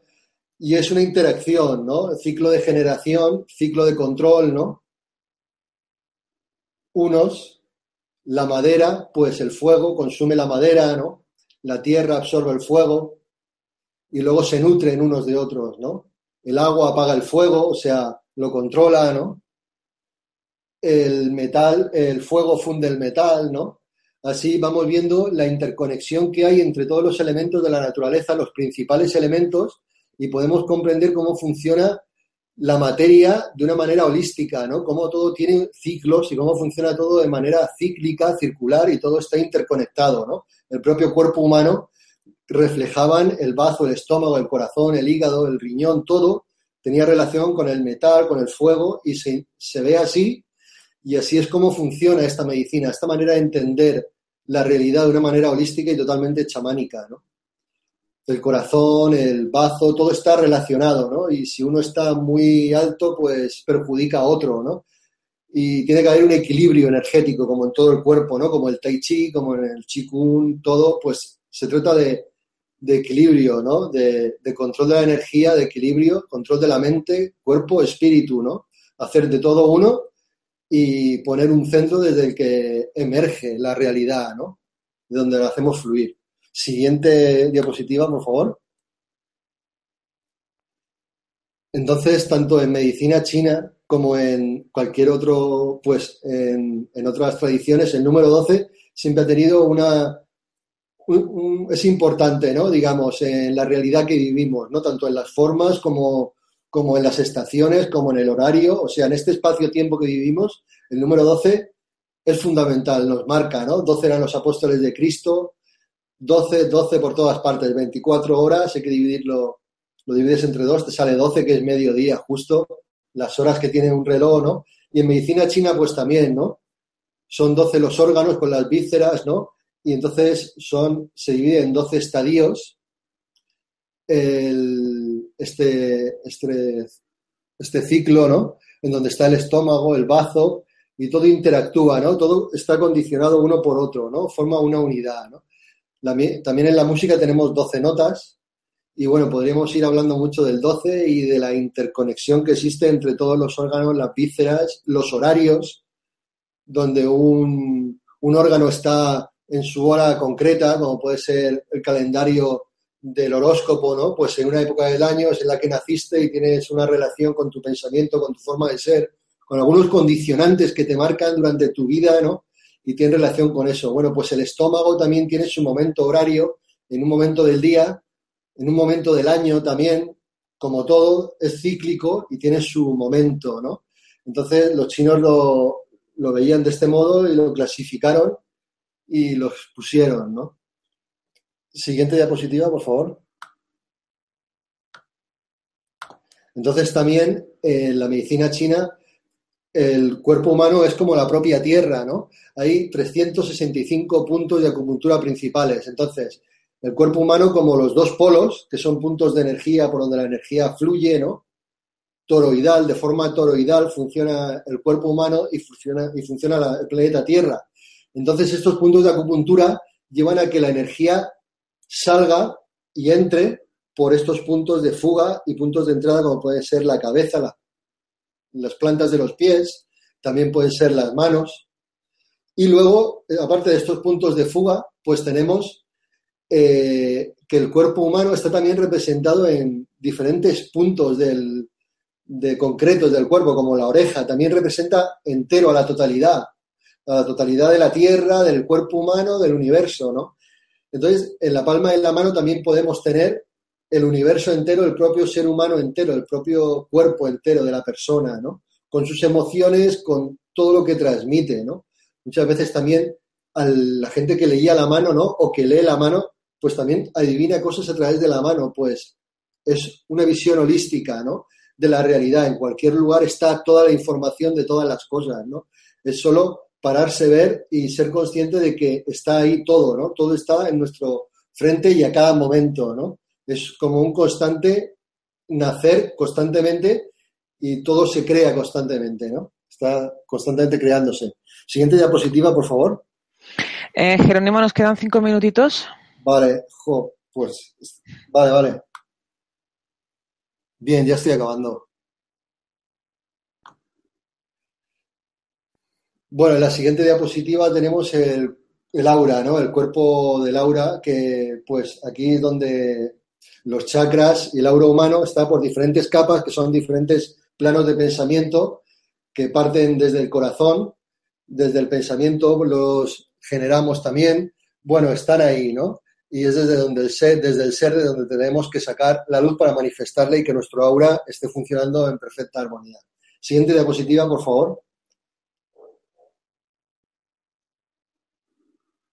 y es una interacción, ¿no? ciclo de generación, ciclo de control, ¿no? Unos, la madera, pues el fuego consume la madera, ¿no? La tierra absorbe el fuego y luego se nutren unos de otros, ¿no? El agua apaga el fuego, o sea, lo controla, ¿no? El metal, el fuego funde el metal, ¿no? Así vamos viendo la interconexión que hay entre todos los elementos de la naturaleza, los principales elementos, y podemos comprender cómo funciona la materia de una manera holística, ¿no? Cómo todo tiene ciclos y cómo funciona todo de manera cíclica, circular y todo está interconectado, ¿no? El propio cuerpo humano reflejaban el bazo, el estómago, el corazón, el hígado, el riñón, todo tenía relación con el metal, con el fuego y se, se ve así y así es como funciona esta medicina, esta manera de entender la realidad de una manera holística y totalmente chamánica, ¿no? El corazón, el bazo, todo está relacionado, ¿no? Y si uno está muy alto, pues perjudica a otro, ¿no? Y tiene que haber un equilibrio energético, como en todo el cuerpo, ¿no? Como el tai chi, como en el qigong, todo, pues se trata de, de equilibrio, ¿no? De, de, control de la energía, de equilibrio, control de la mente, cuerpo, espíritu, ¿no? Hacer de todo uno y poner un centro desde el que emerge la realidad, ¿no? De donde la hacemos fluir. Siguiente diapositiva, por favor. Entonces, tanto en medicina china como en cualquier otro, pues en, en otras tradiciones, el número 12 siempre ha tenido una, es importante, ¿no? Digamos, en la realidad que vivimos, ¿no? Tanto en las formas como como en las estaciones, como en el horario, o sea, en este espacio-tiempo que vivimos, el número 12 es fundamental, nos marca, ¿no? 12 eran los apóstoles de Cristo, 12, 12 por todas partes, 24 horas, hay que dividirlo, lo divides entre dos, te sale 12, que es mediodía, justo, las horas que tiene un reloj, ¿no? Y en medicina china, pues también, ¿no? Son 12 los órganos con las vísceras, ¿no? Y entonces son, se divide en 12 estadios, este, este, este ciclo, ¿no? En donde está el estómago, el bazo, y todo interactúa, ¿no? Todo está condicionado uno por otro, ¿no? Forma una unidad, ¿no? También en la música tenemos 12 notas y bueno, podríamos ir hablando mucho del 12 y de la interconexión que existe entre todos los órganos, las vísceras, los horarios, donde un, un órgano está en su hora concreta, como puede ser el calendario del horóscopo, ¿no? Pues en una época del año es en la que naciste y tienes una relación con tu pensamiento, con tu forma de ser, con algunos condicionantes que te marcan durante tu vida, ¿no? Y tienen relación con eso. Bueno, pues el estómago también tiene su momento horario, en un momento del día, en un momento del año también, como todo, es cíclico y tiene su momento, ¿no? Entonces los chinos lo, lo veían de este modo y lo clasificaron y los pusieron, ¿no? Siguiente diapositiva, por favor. Entonces también en la medicina china el cuerpo humano es como la propia tierra, ¿no? Hay 365 puntos de acupuntura principales. Entonces, el cuerpo humano como los dos polos, que son puntos de energía por donde la energía fluye, ¿no? Toroidal, de forma toroidal funciona el cuerpo humano y funciona, y funciona el planeta Tierra. Entonces, estos puntos de acupuntura llevan a que la energía salga y entre por estos puntos de fuga y puntos de entrada como puede ser la cabeza, las plantas de los pies, también pueden ser las manos. Y luego, eh, aparte de estos puntos de fuga, pues tenemos eh, que el cuerpo humano está también representado en diferentes puntos del, de concretos del cuerpo, como la oreja, también representa entero a la totalidad, a la totalidad de la Tierra, del cuerpo humano, del universo, ¿no? Entonces, en la palma de la mano también podemos tener el universo entero, el propio ser humano entero, el propio cuerpo entero de la persona, ¿no? Con sus emociones, con todo lo que transmite, ¿no? Muchas veces también a la gente que leía la mano, ¿no? O que lee la mano, pues también adivina cosas a través de la mano, pues es una visión holística, ¿no? De la realidad. En cualquier lugar está toda la información de todas las cosas, ¿no? Es solo pararse, ver y ser consciente de que está ahí todo, ¿no? Todo está en nuestro frente y a cada momento, ¿no? Es como un constante nacer constantemente y todo se crea constantemente, ¿no? Está constantemente creándose. Siguiente diapositiva, por favor. Eh, Jerónimo, nos quedan cinco minutitos. Vale, jo, pues, vale, vale. Bien, ya estoy acabando. Bueno, en la siguiente diapositiva tenemos el, el, aura, ¿no? El cuerpo del aura, que pues aquí es donde los chakras y el aura humano está por diferentes capas, que son diferentes planos de pensamiento que parten desde el corazón, desde el pensamiento los generamos también. Bueno, están ahí, ¿no? y es desde donde el ser, desde el ser de donde tenemos que sacar la luz para manifestarla y que nuestro aura esté funcionando en perfecta armonía. Siguiente diapositiva, por favor.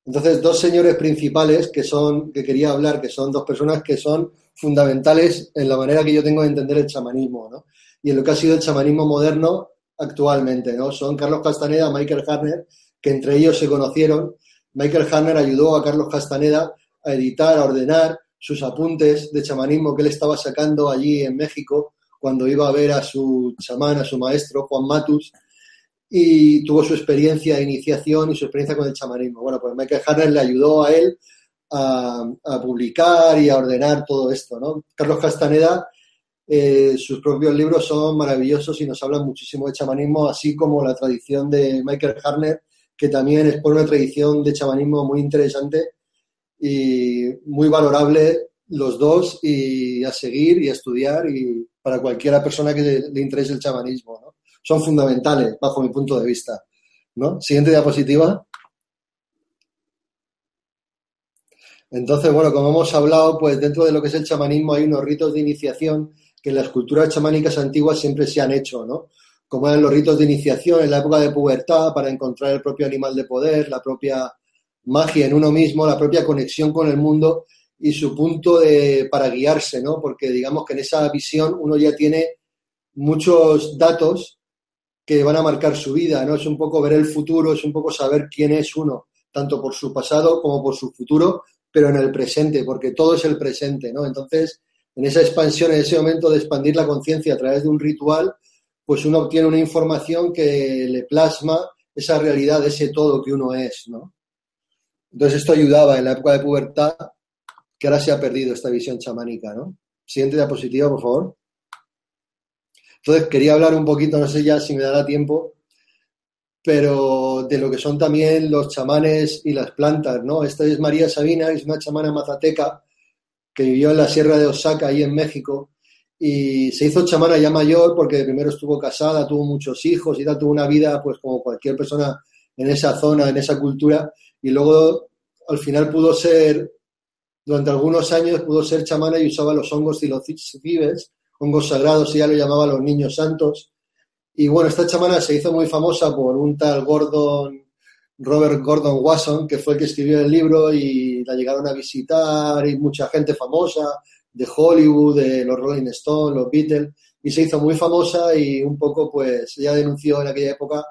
Entonces, dos señores principales que son, que quería hablar, que son dos personas que son fundamentales en la manera que yo tengo de entender el chamanismo, ¿no? Y en lo que ha sido el chamanismo moderno actualmente, ¿no? Son Carlos Castaneda, Michael Harner, que entre ellos se conocieron. Michael Harner ayudó a Carlos Castaneda a editar, a ordenar sus apuntes de chamanismo que él estaba sacando allí en México cuando iba a ver a su chamán, a su maestro, Juan Matus, y tuvo su experiencia de iniciación y su experiencia con el chamanismo. Bueno, pues Michael Harner le ayudó a él a, publicar y a ordenar todo esto, ¿no? Carlos Castaneda, eh, sus propios libros son maravillosos y nos hablan muchísimo de chamanismo, así como la tradición de Michael Harner, que también es por una tradición de chamanismo muy interesante y muy valorable los dos y a seguir y a estudiar y para cualquiera persona que le, interese el chamanismo. Son fundamentales bajo mi punto de vista, ¿no? Siguiente diapositiva. Entonces, bueno, como hemos hablado, pues dentro de lo que es el chamanismo hay unos ritos de iniciación que en las culturas chamánicas antiguas siempre se han hecho, ¿no? Como eran los ritos de iniciación en la época de pubertad para encontrar el propio animal de poder, la propia magia en uno mismo, la propia conexión con el mundo y su punto de, para guiarse, ¿no? Porque digamos que en esa visión uno ya tiene muchos datos que van a marcar su vida, ¿no? Es un poco ver el futuro, es un poco saber quién es uno, tanto por su pasado como por su futuro, pero en el presente, porque todo es el presente, ¿no? Entonces, en esa expansión, en ese momento de expandir la conciencia a través de un ritual, pues uno obtiene una información que le plasma esa realidad, ese todo que uno es, ¿no? Entonces esto ayudaba en la época de pubertad, que ahora se ha perdido esta visión chamánica, ¿no? Siguiente diapositiva, por favor. Entonces quería hablar un poquito, no sé ya si me dará tiempo, pero de lo que son también los chamanes y las plantas, ¿no? Esta es María Sabina, es una chamana mazateca que vivió en la Sierra de Osaka, ahí en México, y se hizo chamana ya mayor porque primero estuvo casada, tuvo muchos hijos y tal, tuvo una vida pues como cualquier persona en esa zona, en esa cultura, y luego al final pudo ser, durante algunos años pudo ser chamana y usaba los hongos psilocibes, hongos sagrados, y ya lo llamaba los niños santos. Y bueno, esta chamana se hizo muy famosa por un tal Gordon, Robert Gordon Wasson, que fue el que escribió el libro y la llegaron a visitar y mucha gente famosa de Hollywood, de los Rolling Stones, los Beatles, y se hizo muy famosa y un poco pues ella denunció en aquella época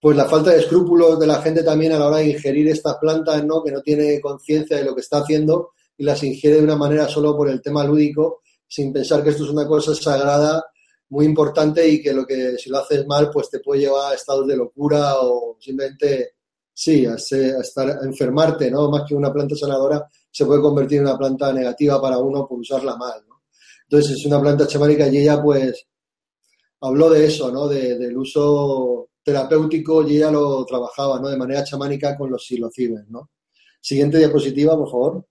pues la falta de escrúpulos de la gente también a la hora de ingerir estas plantas, ¿no? Que no tiene conciencia de lo que está haciendo y las ingiere de una manera solo por el tema lúdico, sin pensar que esto es una cosa sagrada muy importante y que lo que si lo haces mal, pues te puede llevar a estados de locura o simplemente, sí, a, estar, a enfermarte, ¿no? Más que una planta sanadora, se puede convertir en una planta negativa para uno por usarla mal, ¿no? Entonces es una planta chamánica y ella, pues, habló de eso, ¿no? del uso terapéutico y ella lo trabajaba, ¿no? De manera chamánica con los silocibes, ¿no? Siguiente diapositiva, por favor.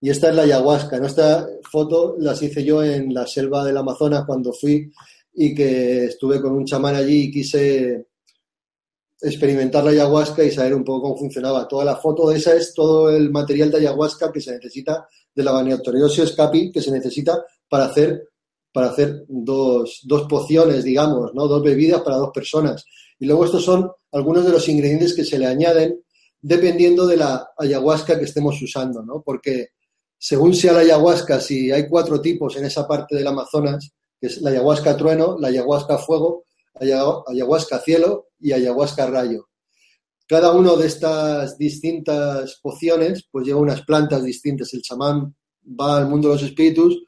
Y esta es la ayahuasca. Esta foto las hice yo en la selva del Amazonas cuando fui y que estuve con un chamán allí y quise experimentar la ayahuasca y saber un poco cómo funcionaba. Toda la foto de esa es todo el material de ayahuasca que se necesita de la Banioctoriosio capi que se necesita para hacer para hacer dos, dos pociones, digamos, ¿no? Dos bebidas para dos personas. Y luego estos son algunos de los ingredientes que se le añaden dependiendo de la ayahuasca que estemos usando, ¿no? Porque según sea la ayahuasca, si hay cuatro tipos en esa parte del Amazonas, es la ayahuasca trueno, la ayahuasca fuego, ayahuasca cielo y ayahuasca rayo. Cada una de estas distintas pociones pues lleva unas plantas distintas. El chamán va al mundo de los espíritus,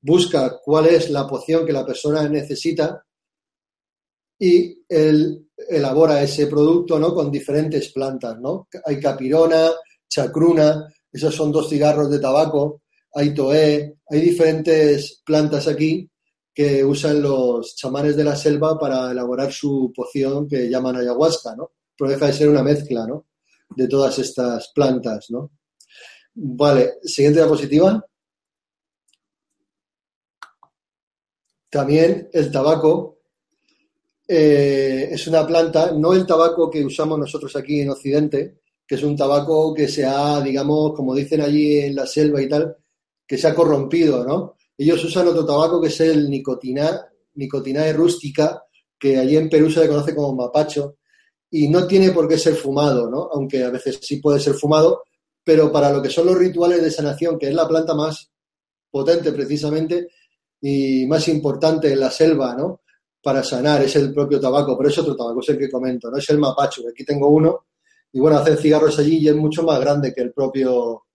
busca cuál es la poción que la persona necesita y él elabora ese producto ¿no? con diferentes plantas. ¿no? Hay capirona, chacruna, esos son dos cigarros de tabaco, hay toé, hay diferentes plantas aquí que usan los chamanes de la selva para elaborar su poción que llaman ayahuasca, ¿no? Pero deja de ser una mezcla, ¿no? De todas estas plantas, ¿no? Vale, siguiente diapositiva. También el tabaco eh, es una planta, no el tabaco que usamos nosotros aquí en Occidente, que es un tabaco que se ha, digamos, como dicen allí en la selva y tal, que se ha corrompido, ¿no? Ellos usan otro tabaco que es el nicotina, nicotinae rústica, que allí en Perú se le conoce como mapacho, y no tiene por qué ser fumado, ¿no? Aunque a veces sí puede ser fumado, pero para lo que son los rituales de sanación, que es la planta más potente precisamente y más importante en la selva, ¿no? Para sanar, es el propio tabaco, pero es otro tabaco, es el que comento, no es el mapacho, aquí tengo uno, y bueno, hacen cigarros allí y es mucho más grande que el propio,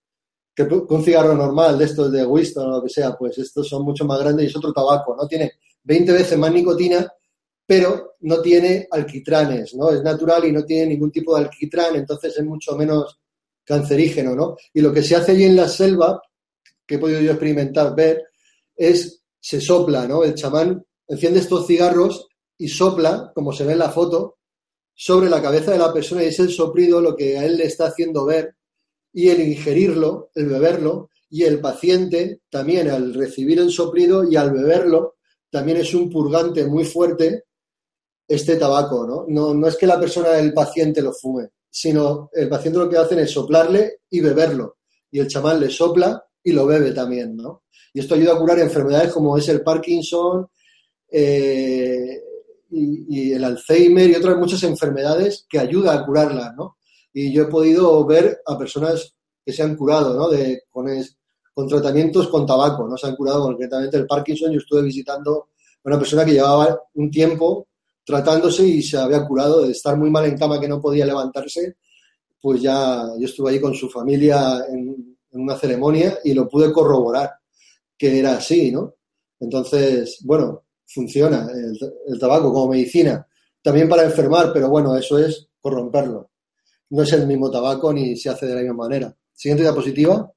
que un cigarro normal, de estos de Winston o lo que sea, pues estos son mucho más grandes y es otro tabaco, ¿no? Tiene 20 veces más nicotina, pero no tiene alquitranes, ¿no? Es natural y no tiene ningún tipo de alquitrán, entonces es mucho menos cancerígeno, ¿no? Y lo que se hace allí en la selva, que he podido yo experimentar, ver, es, se sopla, ¿no? El chamán enciende estos cigarros y sopla, como se ve en la foto, sobre la cabeza de la persona y es el soplido lo que a él le está haciendo ver y el ingerirlo, el beberlo, y el paciente también al recibir el soplido y al beberlo, también es un purgante muy fuerte este tabaco, ¿no? No, no es que la persona, el paciente lo fume, sino el paciente lo que hacen es soplarle y beberlo. Y el chamán le sopla y lo bebe también, ¿no? Y esto ayuda a curar enfermedades como es el Parkinson eh, y, el Alzheimer y otras muchas enfermedades que ayuda a curarlas, ¿no? Y yo he podido ver a personas que se han curado, ¿no? De, con, con tratamientos con tabaco, ¿no? Se han curado concretamente el Parkinson. Yo estuve visitando a una persona que llevaba un tiempo tratándose y se había curado de estar muy mal en cama que no podía levantarse, pues ya yo estuve ahí con su familia en, una ceremonia y lo pude corroborar que era así, ¿no? Entonces, bueno, funciona el, el, tabaco como medicina, también para enfermar, pero bueno, eso es corromperlo. No es el mismo tabaco ni se hace de la misma manera. Siguiente diapositiva.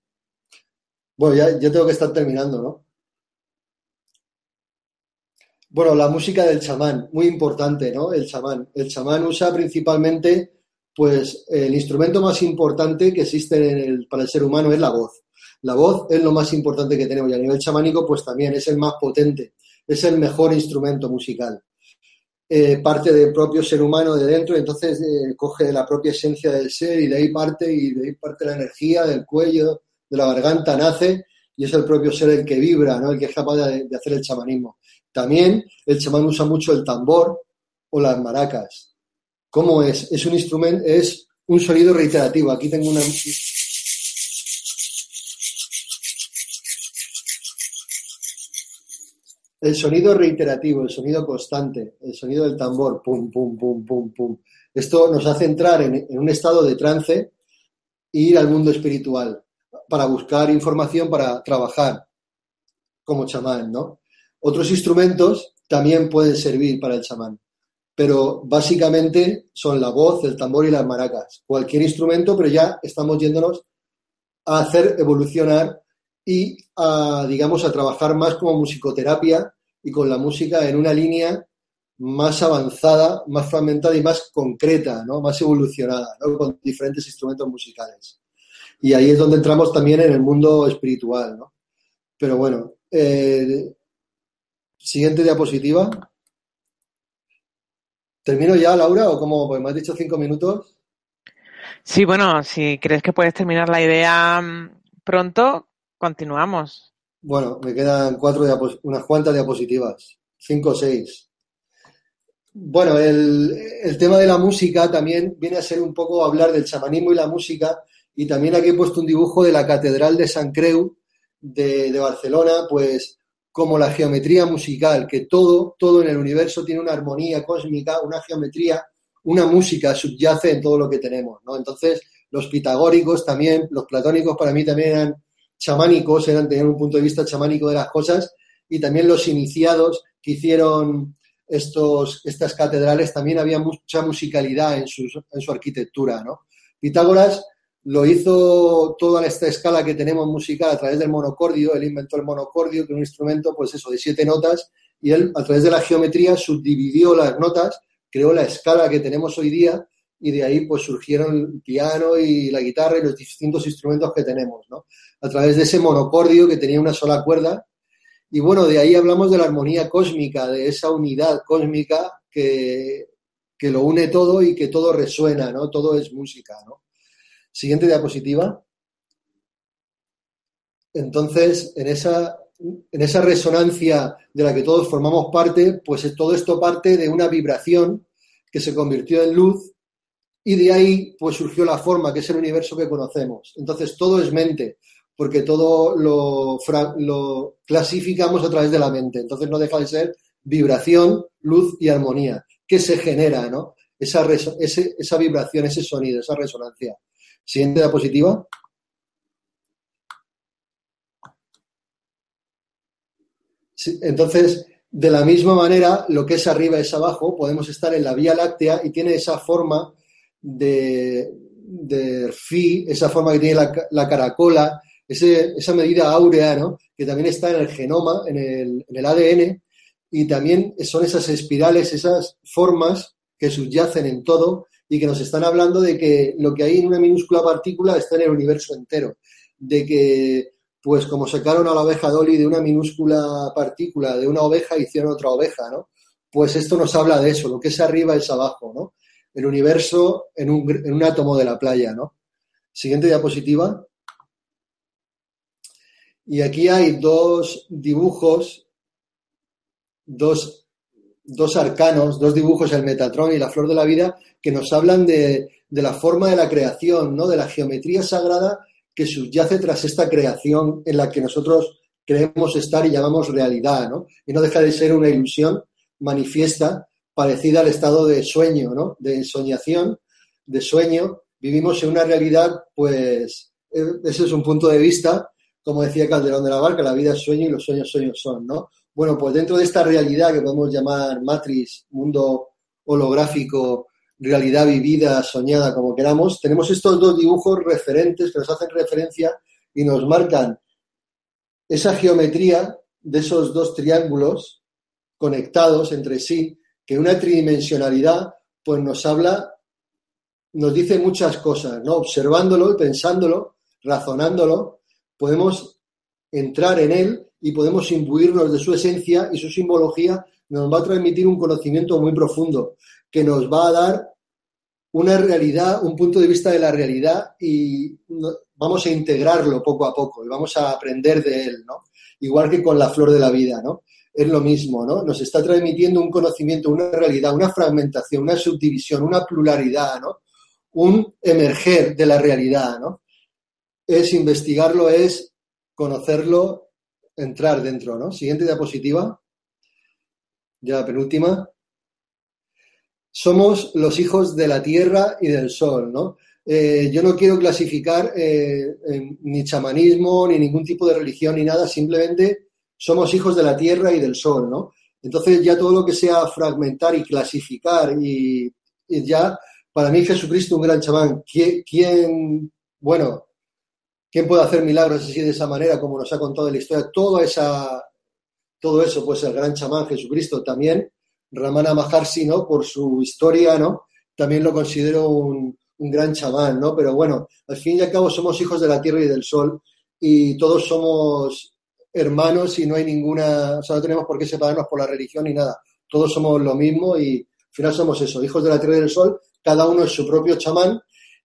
Bueno, ya, ya tengo que estar terminando, ¿no? Bueno, la música del chamán, muy importante, ¿no? El chamán. El chamán usa principalmente, pues, el instrumento más importante que existe para el ser humano es la voz. La voz es lo más importante que tenemos y a nivel chamánico, pues también es el más potente, es el mejor instrumento musical. Eh, parte del propio ser humano de dentro, entonces eh, coge la propia esencia del ser y de ahí parte y de ahí parte la energía del cuello, de la garganta nace y es el propio ser el que vibra, ¿no? El que es capaz de hacer el chamanismo. También el chamán usa mucho el tambor o las maracas. ¿Cómo es? Es un instrumento, es un sonido reiterativo. Aquí tengo una. El sonido reiterativo, el sonido constante, el sonido del tambor, pum, pum, pum, pum, pum. Esto nos hace entrar en, un estado de trance e ir al mundo espiritual para buscar información, para trabajar como chamán, ¿no? Otros instrumentos también pueden servir para el chamán, pero básicamente son la voz, el tambor y las maracas. Cualquier instrumento, pero ya estamos yéndonos a hacer evolucionar y a, digamos, a trabajar más como musicoterapia y con la música en una línea más avanzada, más fragmentada y más concreta, ¿no? más evolucionada, con diferentes instrumentos musicales. Y ahí es donde entramos también en el mundo espiritual. ¿no? Pero bueno, eh, Siguiente diapositiva. ¿Termino ya, Laura, o cómo? Pues me has dicho cinco minutos. Sí, bueno, si crees que puedes terminar la idea mm, pronto, continuamos. Bueno, me quedan cuatro unas cuantas diapositivas, cinco o seis. Bueno, el, el, tema de la música también viene a ser un poco hablar del chamanismo y la música, y también aquí he puesto un dibujo de la Catedral de San Creu de, de Barcelona, pues como la geometría musical, que todo, todo en el universo tiene una armonía cósmica, una geometría, una música subyace en todo lo que tenemos, ¿no? Entonces, los pitagóricos también, los platónicos para mí también eran chamánicos, eran tenían un punto de vista chamánico de las cosas, y también los iniciados que hicieron estos, estas catedrales, también había mucha musicalidad en, en su arquitectura, ¿no? Pitágoras lo hizo toda esta escala que tenemos musical a través del monocordio, él inventó el monocordio, que es un instrumento, pues eso, de siete notas, y él a través de la geometría subdividió las notas, creó la escala que tenemos hoy día, y de ahí pues surgieron el piano y la guitarra y los distintos instrumentos que tenemos, ¿no? A través de ese monocordio que tenía una sola cuerda, y bueno, de ahí hablamos de la armonía cósmica, de esa unidad cósmica que, que lo une todo y que todo resuena, ¿no? Todo es música, ¿no? Siguiente diapositiva. Entonces, en esa, en esa resonancia de la que todos formamos parte, pues todo esto parte de una vibración que se convirtió en luz y de ahí pues surgió la forma, que es el universo que conocemos. Entonces, todo es mente, porque todo lo, clasificamos a través de la mente. Entonces, no deja de ser vibración, luz y armonía, que se genera, ¿no? Esa, esa vibración, ese sonido, esa resonancia. Siguiente diapositiva. entonces, de la misma manera, lo que es arriba es abajo, podemos estar en la Vía Láctea y tiene esa forma de, de esa forma que tiene la, caracola, esa medida áurea, ¿no? que también está en el genoma, en el, en el ADN, y también son esas espirales, esas formas que subyacen en todo y que nos están hablando de que lo que hay en una minúscula partícula está en el universo entero, de que pues como sacaron a la oveja Dolly de una minúscula partícula, de una oveja, hicieron otra oveja, ¿no? Pues esto nos habla de eso, lo que es arriba es abajo, ¿no? El universo en un, en un átomo de la playa, ¿no? Siguiente diapositiva. Y aquí hay dos dibujos, dos, dos arcanos, dos dibujos, el Metatron y la Flor de la Vida, que nos hablan de, de la forma de la creación, ¿no? De la geometría sagrada que subyace tras esta creación en la que nosotros creemos estar y llamamos realidad, ¿no? Y no deja de ser una ilusión manifiesta, parecida al estado de sueño, ¿no? De soñación, de sueño. Vivimos en una realidad, pues, eh, ese es un punto de vista, como decía Calderón de la Barca, la vida es sueño y los sueños sueños son, ¿no? Bueno, pues dentro de esta realidad que podemos llamar matriz, mundo holográfico, realidad vivida, soñada, como queramos, tenemos estos dos dibujos referentes que nos hacen referencia y nos marcan esa geometría de esos dos triángulos conectados entre sí, una tridimensionalidad pues nos habla, nos dice muchas cosas, ¿no? Observándolo pensándolo, razonándolo, podemos entrar en él y podemos imbuirnos de su esencia y su simbología nos va a transmitir un conocimiento muy profundo que nos va a dar una realidad, un punto de vista de la realidad y vamos a integrarlo poco a poco y vamos a aprender de él, ¿no? Igual que con la flor de la vida, ¿no? Es lo mismo, ¿no? Nos está transmitiendo un conocimiento, una realidad, una fragmentación, una subdivisión, una pluralidad, ¿no? Un emerger de la realidad, ¿no? Es investigarlo, es conocerlo, entrar dentro, ¿no? Siguiente diapositiva. Ya penúltima somos los hijos de la tierra y del sol, ¿no? Eh, yo no quiero clasificar eh, ni chamanismo, ni ningún tipo de religión, ni nada, simplemente somos hijos de la tierra y del sol, ¿no? Entonces ya todo lo que sea fragmentar y clasificar y, ya, para mí Jesucristo un gran chamán. ¿Quién, bueno, quién puede hacer milagros así de esa manera como nos ha contado la historia? Toda esa, todo eso, pues el gran chamán Jesucristo también Ramana Maharshi, ¿no? Por su historia, ¿no? También lo considero un, gran chaval, ¿no? Pero bueno, al fin y al cabo somos hijos de la tierra y del sol y todos somos hermanos y no hay ninguna, o sea, no tenemos por qué separarnos por la religión ni nada. Todos somos lo mismo y al final somos eso, hijos de la tierra y del sol, cada uno es su propio chamán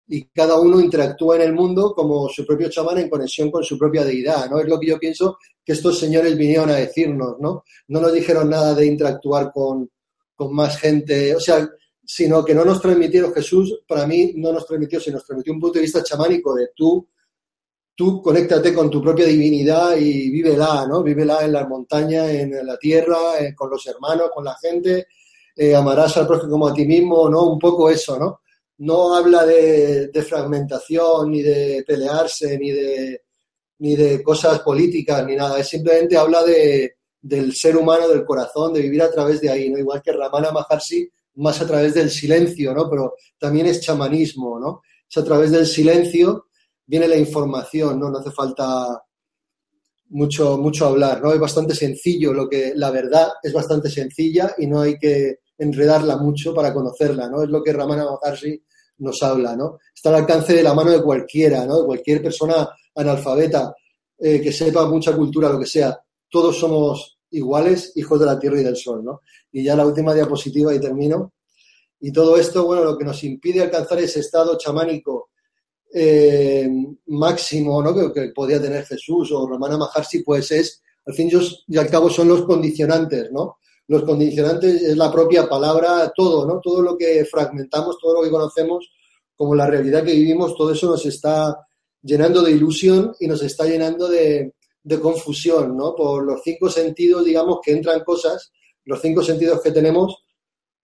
y cada uno interactúa en el mundo como su propio chamán en conexión con su propia deidad, ¿no? Es lo que yo pienso que estos señores vinieron a decirnos, ¿no? No nos dijeron nada de interactuar con, con más gente, o sea, sino que no nos transmitieron Jesús, para mí no nos transmitió, sino nos transmitió un punto de vista chamánico de tú, tú conéctate con tu propia divinidad y vívela, ¿no? Vívela en la montaña, en la tierra, eh, con los hermanos, con la gente, eh, amarás al prójimo como a ti mismo, ¿no? Un poco eso, ¿no? No habla de, de fragmentación, ni de pelearse, ni de, ni de cosas políticas, ni nada, es simplemente habla de, del ser humano, del corazón, de vivir a través de ahí, ¿no? Igual que Ramana Maharshi, más a través del silencio, ¿no? Pero también es chamanismo, ¿no? Es a través del silencio viene la información, ¿no? No hace falta mucho, mucho hablar, ¿no? Es bastante sencillo lo que, la verdad es bastante sencilla y no hay que enredarla mucho para conocerla, ¿no? Es lo que Ramana Maharshi nos habla, ¿no? Está al alcance de la mano de cualquiera, ¿no? De cualquier persona analfabeta eh, que sepa mucha cultura, lo que sea. Todos somos iguales, hijos de la tierra y del sol, ¿no? Y ya la última diapositiva y termino. Y todo esto, bueno, lo que nos impide alcanzar ese estado chamánico eh, máximo ¿no? que, podía tener Jesús o Romana Maharshi, pues es, al fin y al cabo, son los condicionantes, ¿no? Los condicionantes es la propia palabra, todo, ¿no? Todo lo que fragmentamos, todo lo que conocemos, como la realidad que vivimos, todo eso nos está llenando de ilusión y nos está llenando de, de confusión, ¿no? Por los cinco sentidos, digamos, que entran cosas, los cinco sentidos que tenemos,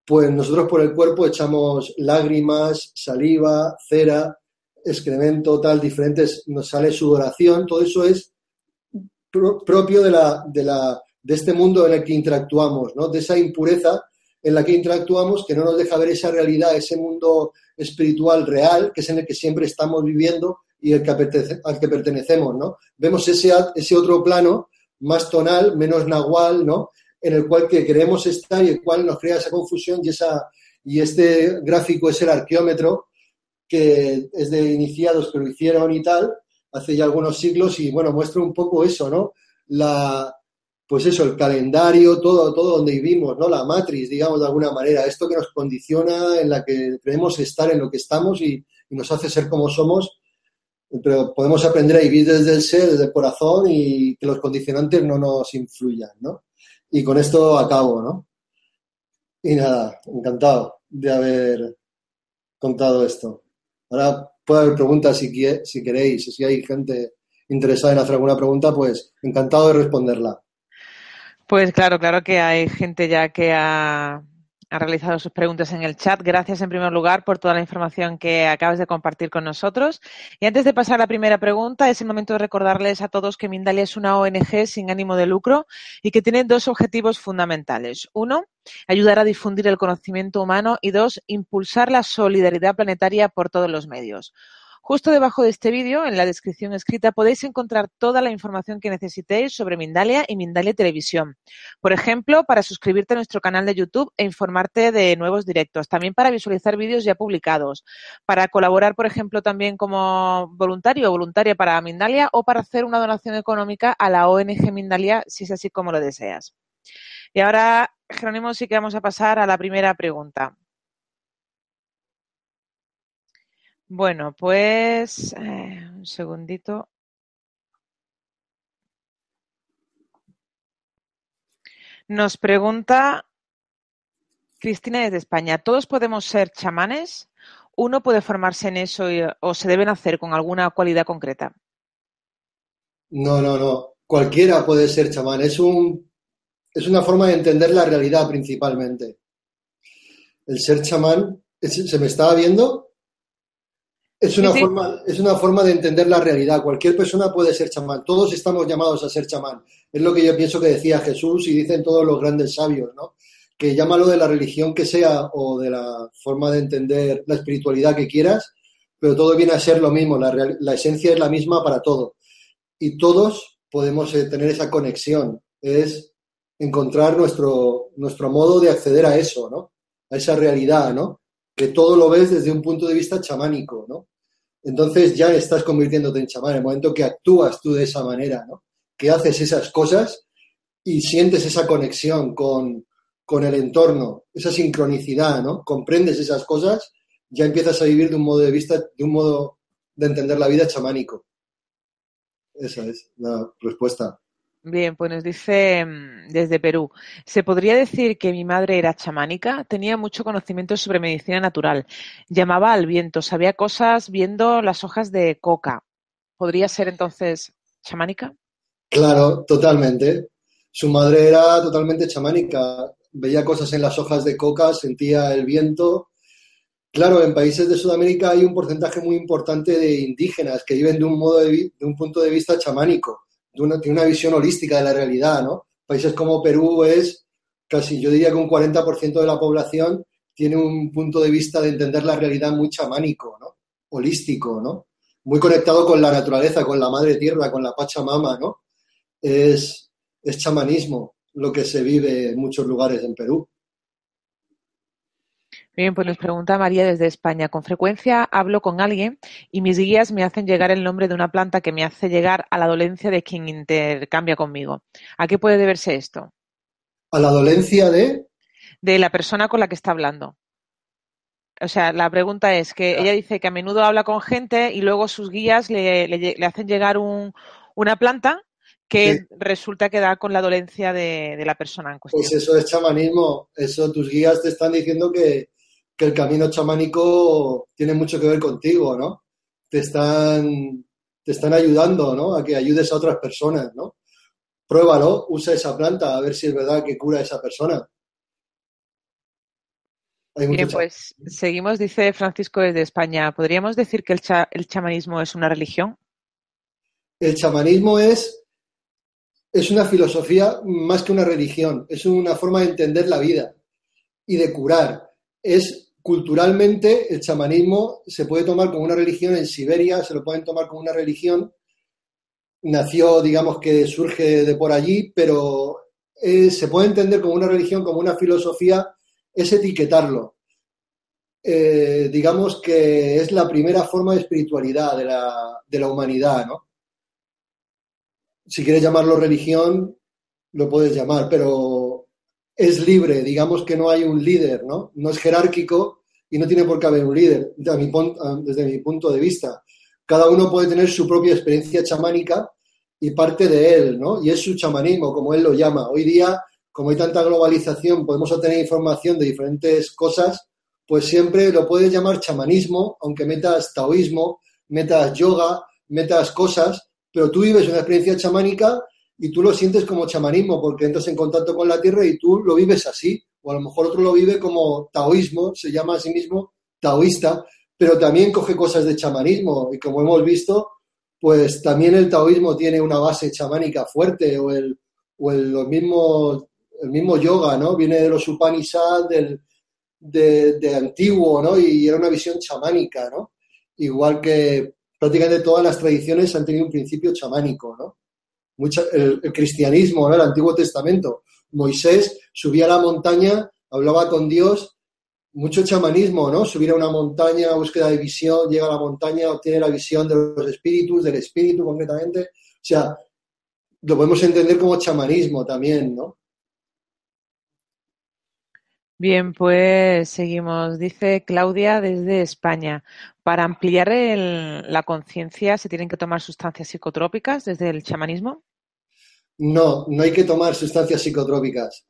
pues nosotros por el cuerpo echamos lágrimas, saliva, cera, excremento, tal, diferentes, nos sale sudoración, todo eso es propio de, la, de, la, de este mundo en el que interactuamos, ¿no? De esa impureza en la que interactuamos que no nos deja ver esa realidad, ese mundo espiritual real, que es en el que siempre estamos viviendo y al que pertenecemos, ¿no? Vemos ese, ese otro plano más tonal, menos nahual, ¿no? En el cual que queremos estar y el cual nos crea esa confusión y, esa, y este gráfico es el arqueómetro, que es de iniciados que lo hicieron y tal, hace ya algunos siglos, y bueno, muestra un poco eso, ¿no? La, pues eso, el calendario, todo, todo donde vivimos, ¿no? La matriz, digamos, de alguna manera, esto que nos condiciona, en la que queremos estar en lo que estamos y, y nos hace ser como somos, pero podemos aprender a vivir desde el ser, desde el corazón y que los condicionantes no nos influyan, ¿no? Y con esto acabo, ¿no? Y nada, encantado de haber contado esto. Ahora puede haber preguntas si, si queréis, si hay gente interesada en hacer alguna pregunta, pues encantado de responderla. Pues claro, claro que hay gente ya que ha, ha, realizado sus preguntas en el chat. Gracias en primer lugar por toda la información que acabas de compartir con nosotros. Y antes de pasar a la primera pregunta, es el momento de recordarles a todos que Mindalia es una ONG sin ánimo de lucro y que tiene dos objetivos fundamentales. Uno, ayudar a difundir el conocimiento humano y dos, impulsar la solidaridad planetaria por todos los medios. Justo debajo de este vídeo, en la descripción escrita, podéis encontrar toda la información que necesitéis sobre Mindalia y Mindalia Televisión. Por ejemplo, para suscribirte a nuestro canal de YouTube e informarte de nuevos directos. También para visualizar vídeos ya publicados. Para colaborar, por ejemplo, también como voluntario o voluntaria para Mindalia o para hacer una donación económica a la ONG Mindalia, si es así como lo deseas. Y ahora, Jerónimo, sí que vamos a pasar a la primera pregunta. Bueno, pues eh, un segundito. Nos pregunta Cristina desde España, ¿todos podemos ser chamanes? ¿Uno puede formarse en eso o se deben hacer con alguna cualidad concreta? No, no, no. Cualquiera puede ser chamán. Es, un, es una forma de entender la realidad principalmente. El ser chamán, ¿se me estaba viendo? Es una, Forma, es una forma de entender la realidad. Cualquier persona puede ser chamán. Todos estamos llamados a ser chamán. Es lo que yo pienso que decía Jesús y dicen todos los grandes sabios, ¿no? Que llámalo de la religión que sea o de la forma de entender la espiritualidad que quieras, pero todo viene a ser lo mismo. La, la esencia es la misma para todo. Y todos podemos eh, tener esa conexión. Es encontrar nuestro, nuestro modo de acceder a eso, ¿no? A esa realidad, ¿no? Que todo lo ves desde un punto de vista chamánico, ¿no? entonces ya estás convirtiéndote en chamán, en el momento que actúas tú de esa manera, ¿no? Que haces esas cosas y sientes esa conexión con, con el entorno, esa sincronicidad, ¿no? Comprendes esas cosas, ya empiezas a vivir de un modo de vista, de un modo de entender la vida chamánico. Esa es la respuesta. Bien, pues nos dice mm, desde Perú. ¿Se podría decir que mi madre era chamánica? Tenía mucho conocimiento sobre medicina natural. Llamaba al viento, sabía cosas viendo las hojas de coca. ¿Podría ser entonces chamánica? Claro, totalmente. Su madre era totalmente chamánica. Veía cosas en las hojas de coca, sentía el viento. Claro, en países de Sudamérica hay un porcentaje muy importante de indígenas que viven de un modo de, de un punto de vista chamánico una, tiene una visión holística de la realidad, ¿no? Países como Perú es casi, yo diría que un 40% de la población tiene un punto de vista de entender la realidad muy chamánico, ¿no? Holístico, ¿no? Muy conectado con la naturaleza, con la madre tierra, con la Pachamama, ¿no? Es, es chamanismo lo que se vive en muchos lugares en Perú. Bien, pues nos pregunta María desde España. Con frecuencia hablo con alguien y mis guías me hacen llegar el nombre de una planta que me hace llegar a la dolencia de quien intercambia conmigo. ¿A qué puede deberse esto? ¿A la dolencia de? De la persona con la que está hablando. o sea, la pregunta es que ella dice que a menudo habla con gente y luego sus guías le, le, hacen llegar un, una planta que resulta que da con la dolencia de, de, la persona en cuestión. Pues eso es chamanismo. Eso tus guías te están diciendo que, que el camino chamánico tiene mucho que ver contigo, ¿no? Te están, te están ayudando, ¿no? A que ayudes a otras personas, ¿no? Pruébalo, usa esa planta a ver si es verdad que cura a esa persona. Bien, pues seguimos, dice Francisco desde España. ¿Podríamos decir que el, el, chamanismo es una religión? El chamanismo es, es una filosofía más que una religión, es una forma de entender la vida y de curar. Es culturalmente el chamanismo se puede tomar como una religión en Siberia, se lo pueden tomar como una religión. Nació, digamos que surge de por allí, pero eh, se puede entender como una religión, como una filosofía es etiquetarlo. Eh, digamos que es la primera forma de espiritualidad de la, de la humanidad, ¿no? Si quieres llamarlo religión, lo puedes llamar, pero es libre, digamos que no hay un líder, ¿no? No es jerárquico y no tiene por qué haber un líder, desde mi, desde mi punto de vista. Cada uno puede tener su propia experiencia chamánica y parte de él, ¿no? Y es su chamanismo, como él lo llama. Hoy día como hay tanta globalización, podemos obtener información de diferentes cosas, pues siempre lo puedes llamar chamanismo, aunque metas taoísmo, metas yoga, metas cosas, pero tú vives una experiencia chamánica y tú lo sientes como chamanismo porque entras en contacto con la tierra y tú lo vives así, o a lo mejor otro lo vive como taoísmo, se llama a sí mismo taoísta, pero también coge cosas de chamanismo y como hemos visto, pues también el taoísmo tiene una base chamánica fuerte o el, o el, los el mismo yoga, ¿no? Viene de los Upanishads, del, de, antiguo, ¿no? Y era una visión chamánica, ¿no? Igual que prácticamente todas las tradiciones han tenido un principio chamánico, ¿no? El, cristianismo. El Antiguo Testamento. Moisés subía a la montaña, hablaba con Dios, mucho chamanismo, ¿no? Subir a una montaña, búsqueda de visión, llega a la montaña, obtiene la visión de los espíritus, del espíritu concretamente. O sea, lo podemos entender como chamanismo también, ¿no? Bien, pues seguimos. Dice Claudia desde España. Para ampliar la conciencia, ¿se tienen que tomar sustancias psicotrópicas desde el chamanismo? No, no hay que tomar sustancias psicotrópicas.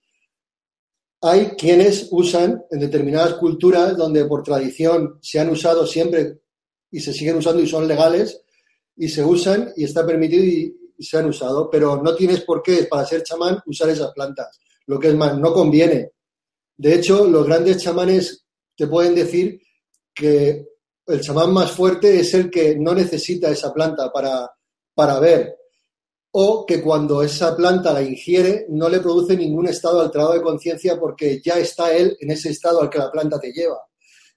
Hay quienes usan en determinadas culturas donde por tradición se han usado siempre y se siguen usando y son legales y se usan y está permitido y se han usado, pero no tienes por qué, para ser chamán, usar esas plantas. Lo que es más, no conviene de hecho, los grandes chamanes te pueden decir que el chamán más fuerte es el que no necesita esa planta para, para ver, o que cuando esa planta la ingiere no le produce ningún estado alterado de conciencia porque ya está él en ese estado al que la planta te lleva.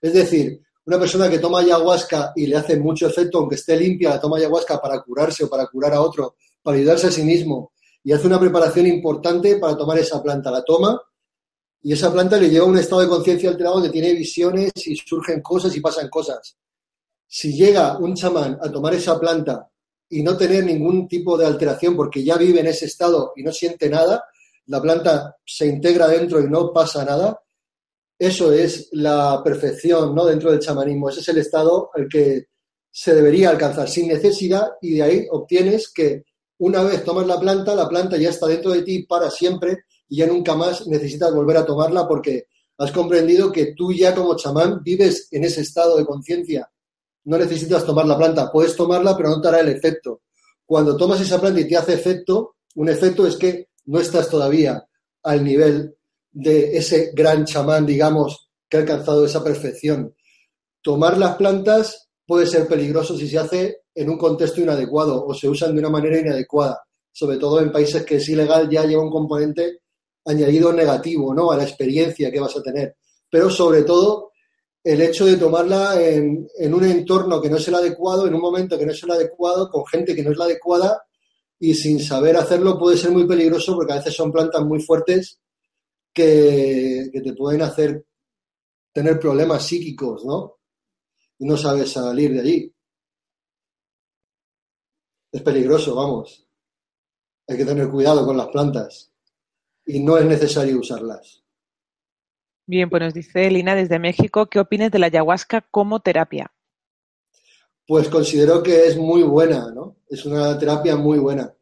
Es decir, una persona que toma ayahuasca y le hace mucho efecto, aunque esté limpia, la toma ayahuasca para curarse o para curar a otro, para ayudarse a sí mismo, y hace una preparación importante para tomar esa planta. La toma y esa planta le lleva a un estado de conciencia alterado donde tiene visiones y surgen cosas y pasan cosas. Si llega un chamán a tomar esa planta y no tener ningún tipo de alteración porque ya vive en ese estado y no siente nada, la planta se integra dentro y no pasa nada, eso es la perfección ¿no? dentro del chamanismo. Ese es el estado al que se debería alcanzar sin necesidad y de ahí obtienes que una vez tomas la planta, la planta ya está dentro de ti para siempre y ya nunca más necesitas volver a tomarla porque has comprendido que tú ya como chamán vives en ese estado de conciencia. No necesitas tomar la planta, puedes tomarla pero no te hará el efecto. Cuando tomas esa planta y te hace efecto, un efecto es que no estás todavía al nivel de ese gran chamán, digamos, que ha alcanzado esa perfección. Tomar las plantas puede ser peligroso si se hace en un contexto inadecuado o se usan de una manera inadecuada, sobre todo en países que es ilegal ya lleva un componente añadido negativo ¿no? a la experiencia que vas a tener. Pero sobre todo el hecho de tomarla en, un entorno que no es el adecuado, en un momento que no es el adecuado, con gente que no es la adecuada y sin saber hacerlo puede ser muy peligroso porque a veces son plantas muy fuertes que, que te pueden hacer tener problemas psíquicos, ¿no? Y no sabes salir de allí. Es peligroso, vamos. Hay que tener cuidado con las plantas y no es necesario usarlas. Bien, pues nos dice Lina desde México, ¿qué opinas de la ayahuasca como terapia? Pues considero que es muy buena, ¿no? Es una terapia muy buena.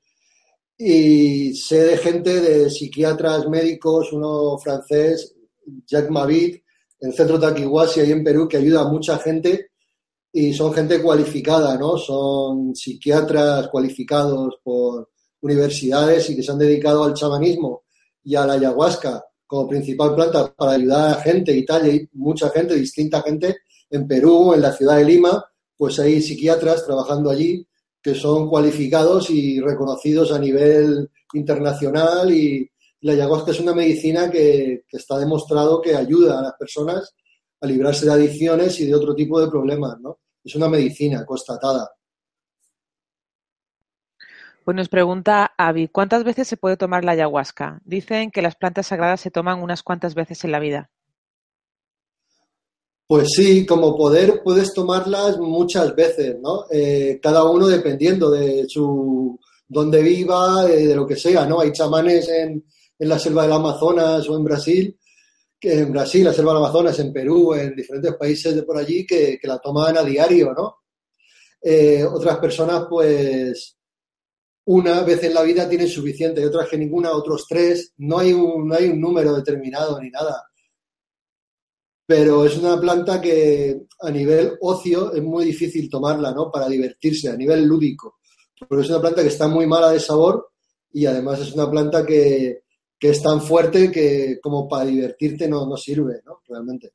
Y sé de gente, de psiquiatras, médicos, uno francés, Jacques Mavit, en el centro Taquihuasi, ahí en Perú, que ayuda a mucha gente y son gente cualificada, ¿no? Son psiquiatras cualificados por universidades y que se han dedicado al chamanismo y a la ayahuasca como principal planta para ayudar a gente y tal, y hay mucha gente, distinta gente, en Perú, en la ciudad de Lima, pues hay psiquiatras trabajando allí que son cualificados y reconocidos a nivel internacional y la ayahuasca es una medicina que, que está demostrado que ayuda a las personas a librarse de adicciones y de otro tipo de problemas, ¿no? Es una medicina constatada. Pues nos pregunta Avi, ¿cuántas veces se puede tomar la ayahuasca? Dicen que las plantas sagradas se toman unas cuantas veces en la vida. Pues sí, como poder puedes tomarlas muchas veces, ¿no? Eh, cada uno dependiendo de su dónde viva, de, de, lo que sea, ¿no? Hay chamanes en, en, la selva del Amazonas o en Brasil, que en Brasil, la selva del Amazonas, en Perú, en diferentes países de por allí que, que la toman a diario, ¿no? Eh, otras personas, pues, una vez en la vida tienen suficiente y otras que ninguna, otros tres. No hay un, no hay un número determinado ni nada. Pero es una planta que a nivel ocio es muy difícil tomarla, ¿no? Para divertirse, a nivel lúdico. Porque es una planta que está muy mala de sabor y además es una planta que, que es tan fuerte que como para divertirte no, no sirve, ¿no? Realmente.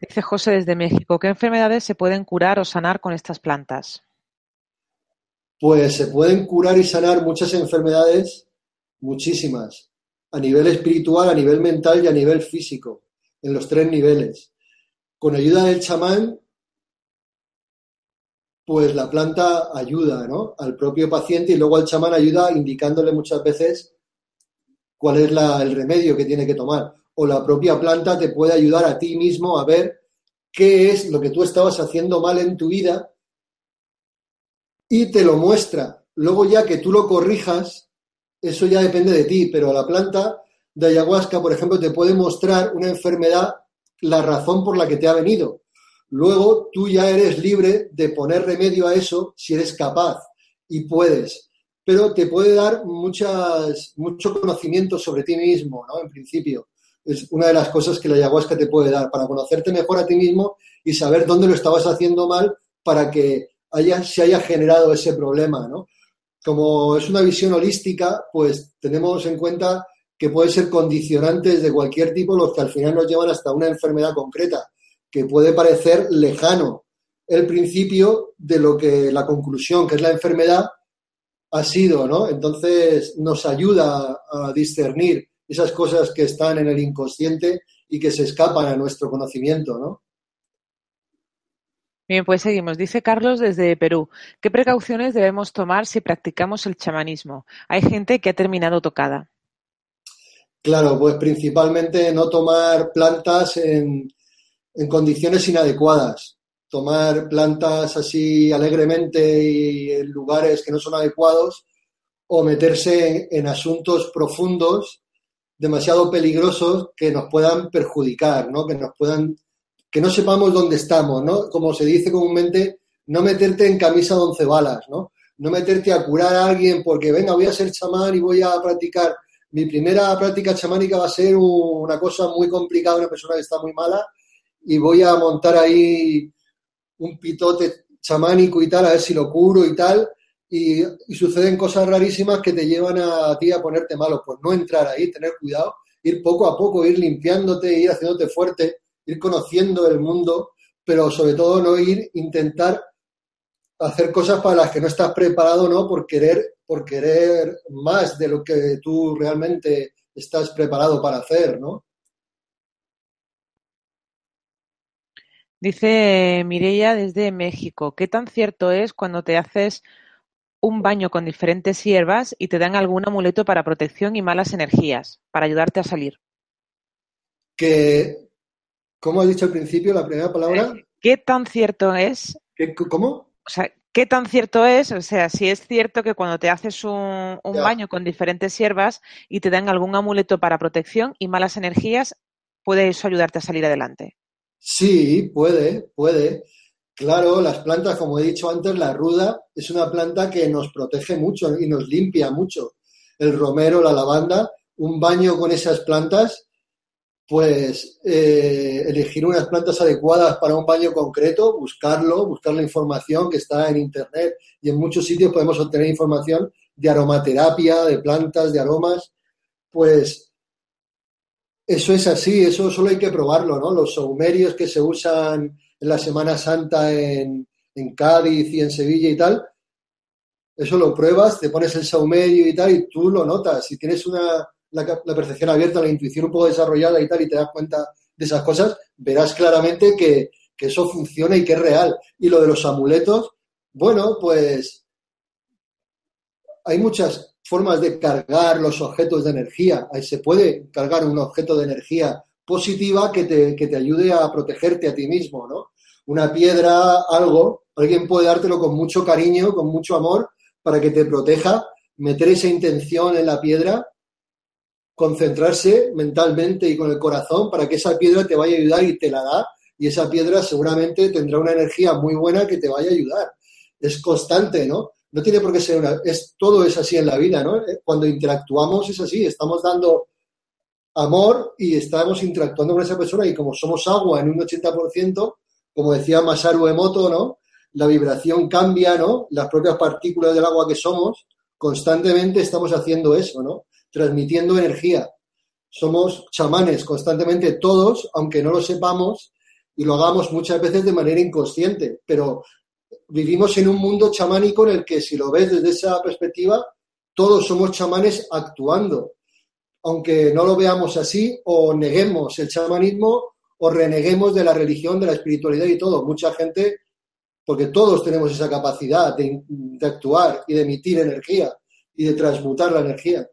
Dice José desde México, ¿qué enfermedades se pueden curar o sanar con estas plantas? Pues se pueden curar y sanar muchas enfermedades, muchísimas, a nivel espiritual, a nivel mental y a nivel físico, en los tres niveles. Con ayuda del chamán, pues la planta ayuda ¿no? al propio paciente y luego el chamán ayuda indicándole muchas veces cuál es la, el remedio que tiene que tomar. O la propia planta te puede ayudar a ti mismo a ver qué es lo que tú estabas haciendo mal en tu vida y te lo muestra. Luego ya que tú lo corrijas, eso ya depende de ti, pero la planta de ayahuasca, por ejemplo, te puede mostrar una enfermedad, la razón por la que te ha venido. Luego tú ya eres libre de poner remedio a eso si eres capaz y puedes. Pero te puede dar muchas, mucho conocimiento sobre ti mismo, ¿no? En principio. Es una de las cosas que la ayahuasca te puede dar, para conocerte mejor a ti mismo y saber dónde lo estabas haciendo mal para que haya, se haya generado ese problema, ¿no? Como es una visión holística, pues tenemos en cuenta que puede ser condicionantes de cualquier tipo los que al final nos llevan hasta una enfermedad concreta, que puede parecer lejano el principio de lo que la conclusión, que es la enfermedad, ha sido, ¿no? Entonces nos ayuda a discernir esas cosas que están en el inconsciente y que se escapan a nuestro conocimiento, ¿no? Bien, pues seguimos. Dice Carlos desde Perú, ¿qué precauciones debemos tomar si practicamos el chamanismo? Hay gente que ha terminado tocada. Claro, pues principalmente no tomar plantas en, en condiciones inadecuadas. Tomar plantas así alegremente y en lugares que no son adecuados o meterse en, en asuntos profundos demasiado peligrosos que nos puedan perjudicar, ¿no? que nos puedan que no sepamos dónde estamos, ¿no? Como se dice comúnmente, no meterte en camisa de once balas, ¿no? No meterte a curar a alguien porque, venga, voy a ser chamán y voy a practicar. Mi primera práctica chamánica va a ser una cosa muy complicada, una persona que está muy mala, y voy a montar ahí un pitote chamánico y tal, a ver si lo curo y tal, y, suceden cosas rarísimas que te llevan a, a ti a ponerte malo. Pues no entrar ahí, tener cuidado, ir poco a poco, ir limpiándote, ir haciéndote fuerte, ir conociendo el mundo, pero sobre todo no ir intentar hacer cosas para las que no estás preparado, ¿no? Por querer, por querer más de lo que tú realmente estás preparado para hacer, ¿no? Dice Mireia desde México, ¿qué tan cierto es cuando te haces un baño con diferentes hierbas y te dan algún amuleto para protección y malas energías, para ayudarte a salir? Que ¿Cómo has dicho al principio la primera palabra? ¿Qué tan cierto es? ¿Qué, ¿Cómo? O sea, ¿Qué tan cierto es? O sea, si es cierto que cuando te haces un, baño con diferentes hierbas y te dan algún amuleto para protección y malas energías, ¿puede eso ayudarte a salir adelante? Sí, puede, puede. Claro, las plantas, como he dicho antes, la ruda es una planta que nos protege mucho y nos limpia mucho. El romero, la lavanda, un baño con esas plantas pues eh, elegir unas plantas adecuadas para un baño concreto, buscarlo, buscar la información que está en Internet y en muchos sitios podemos obtener información de aromaterapia, de plantas, de aromas, pues eso es así, eso solo hay que probarlo, ¿no? Los saumerios que se usan en la Semana Santa en, en Cádiz y en Sevilla y tal, eso lo pruebas, te pones el saumerio y tal y tú lo notas. Si tienes una la, percepción abierta, la intuición un poco desarrollada y tal, y te das cuenta de esas cosas, verás claramente que, eso funciona y que es real. Y lo de los amuletos, bueno, pues hay muchas formas de cargar los objetos de energía. Ahí se puede cargar un objeto de energía positiva que te, que te ayude a protegerte a ti mismo, ¿no? Una piedra, algo, alguien puede dártelo con mucho cariño, con mucho amor, para que te proteja, meter esa intención en la piedra concentrarse mentalmente y con el corazón para que esa piedra te vaya a ayudar y te la da y esa piedra seguramente tendrá una energía muy buena que te vaya a ayudar. Es constante, ¿no? No tiene por qué ser una... Es, todo es así en la vida, ¿no? Eh, cuando interactuamos es así, estamos dando amor y estamos interactuando con esa persona y como somos agua en un 80%, como decía Masaru Emoto, ¿no? La vibración cambia, ¿no? Las propias partículas del agua que somos, constantemente estamos haciendo eso, ¿no? Transmitiendo energía. Somos chamanes constantemente todos, aunque no lo sepamos y lo hagamos muchas veces de manera inconsciente, pero vivimos en un mundo chamánico en el que si lo ves desde esa perspectiva, todos somos chamanes actuando. Aunque no lo veamos así o neguemos el chamanismo o reneguemos de la religión, de la espiritualidad y todo. Mucha gente, porque todos tenemos esa capacidad de, de actuar y de emitir energía y de transmutar la energía.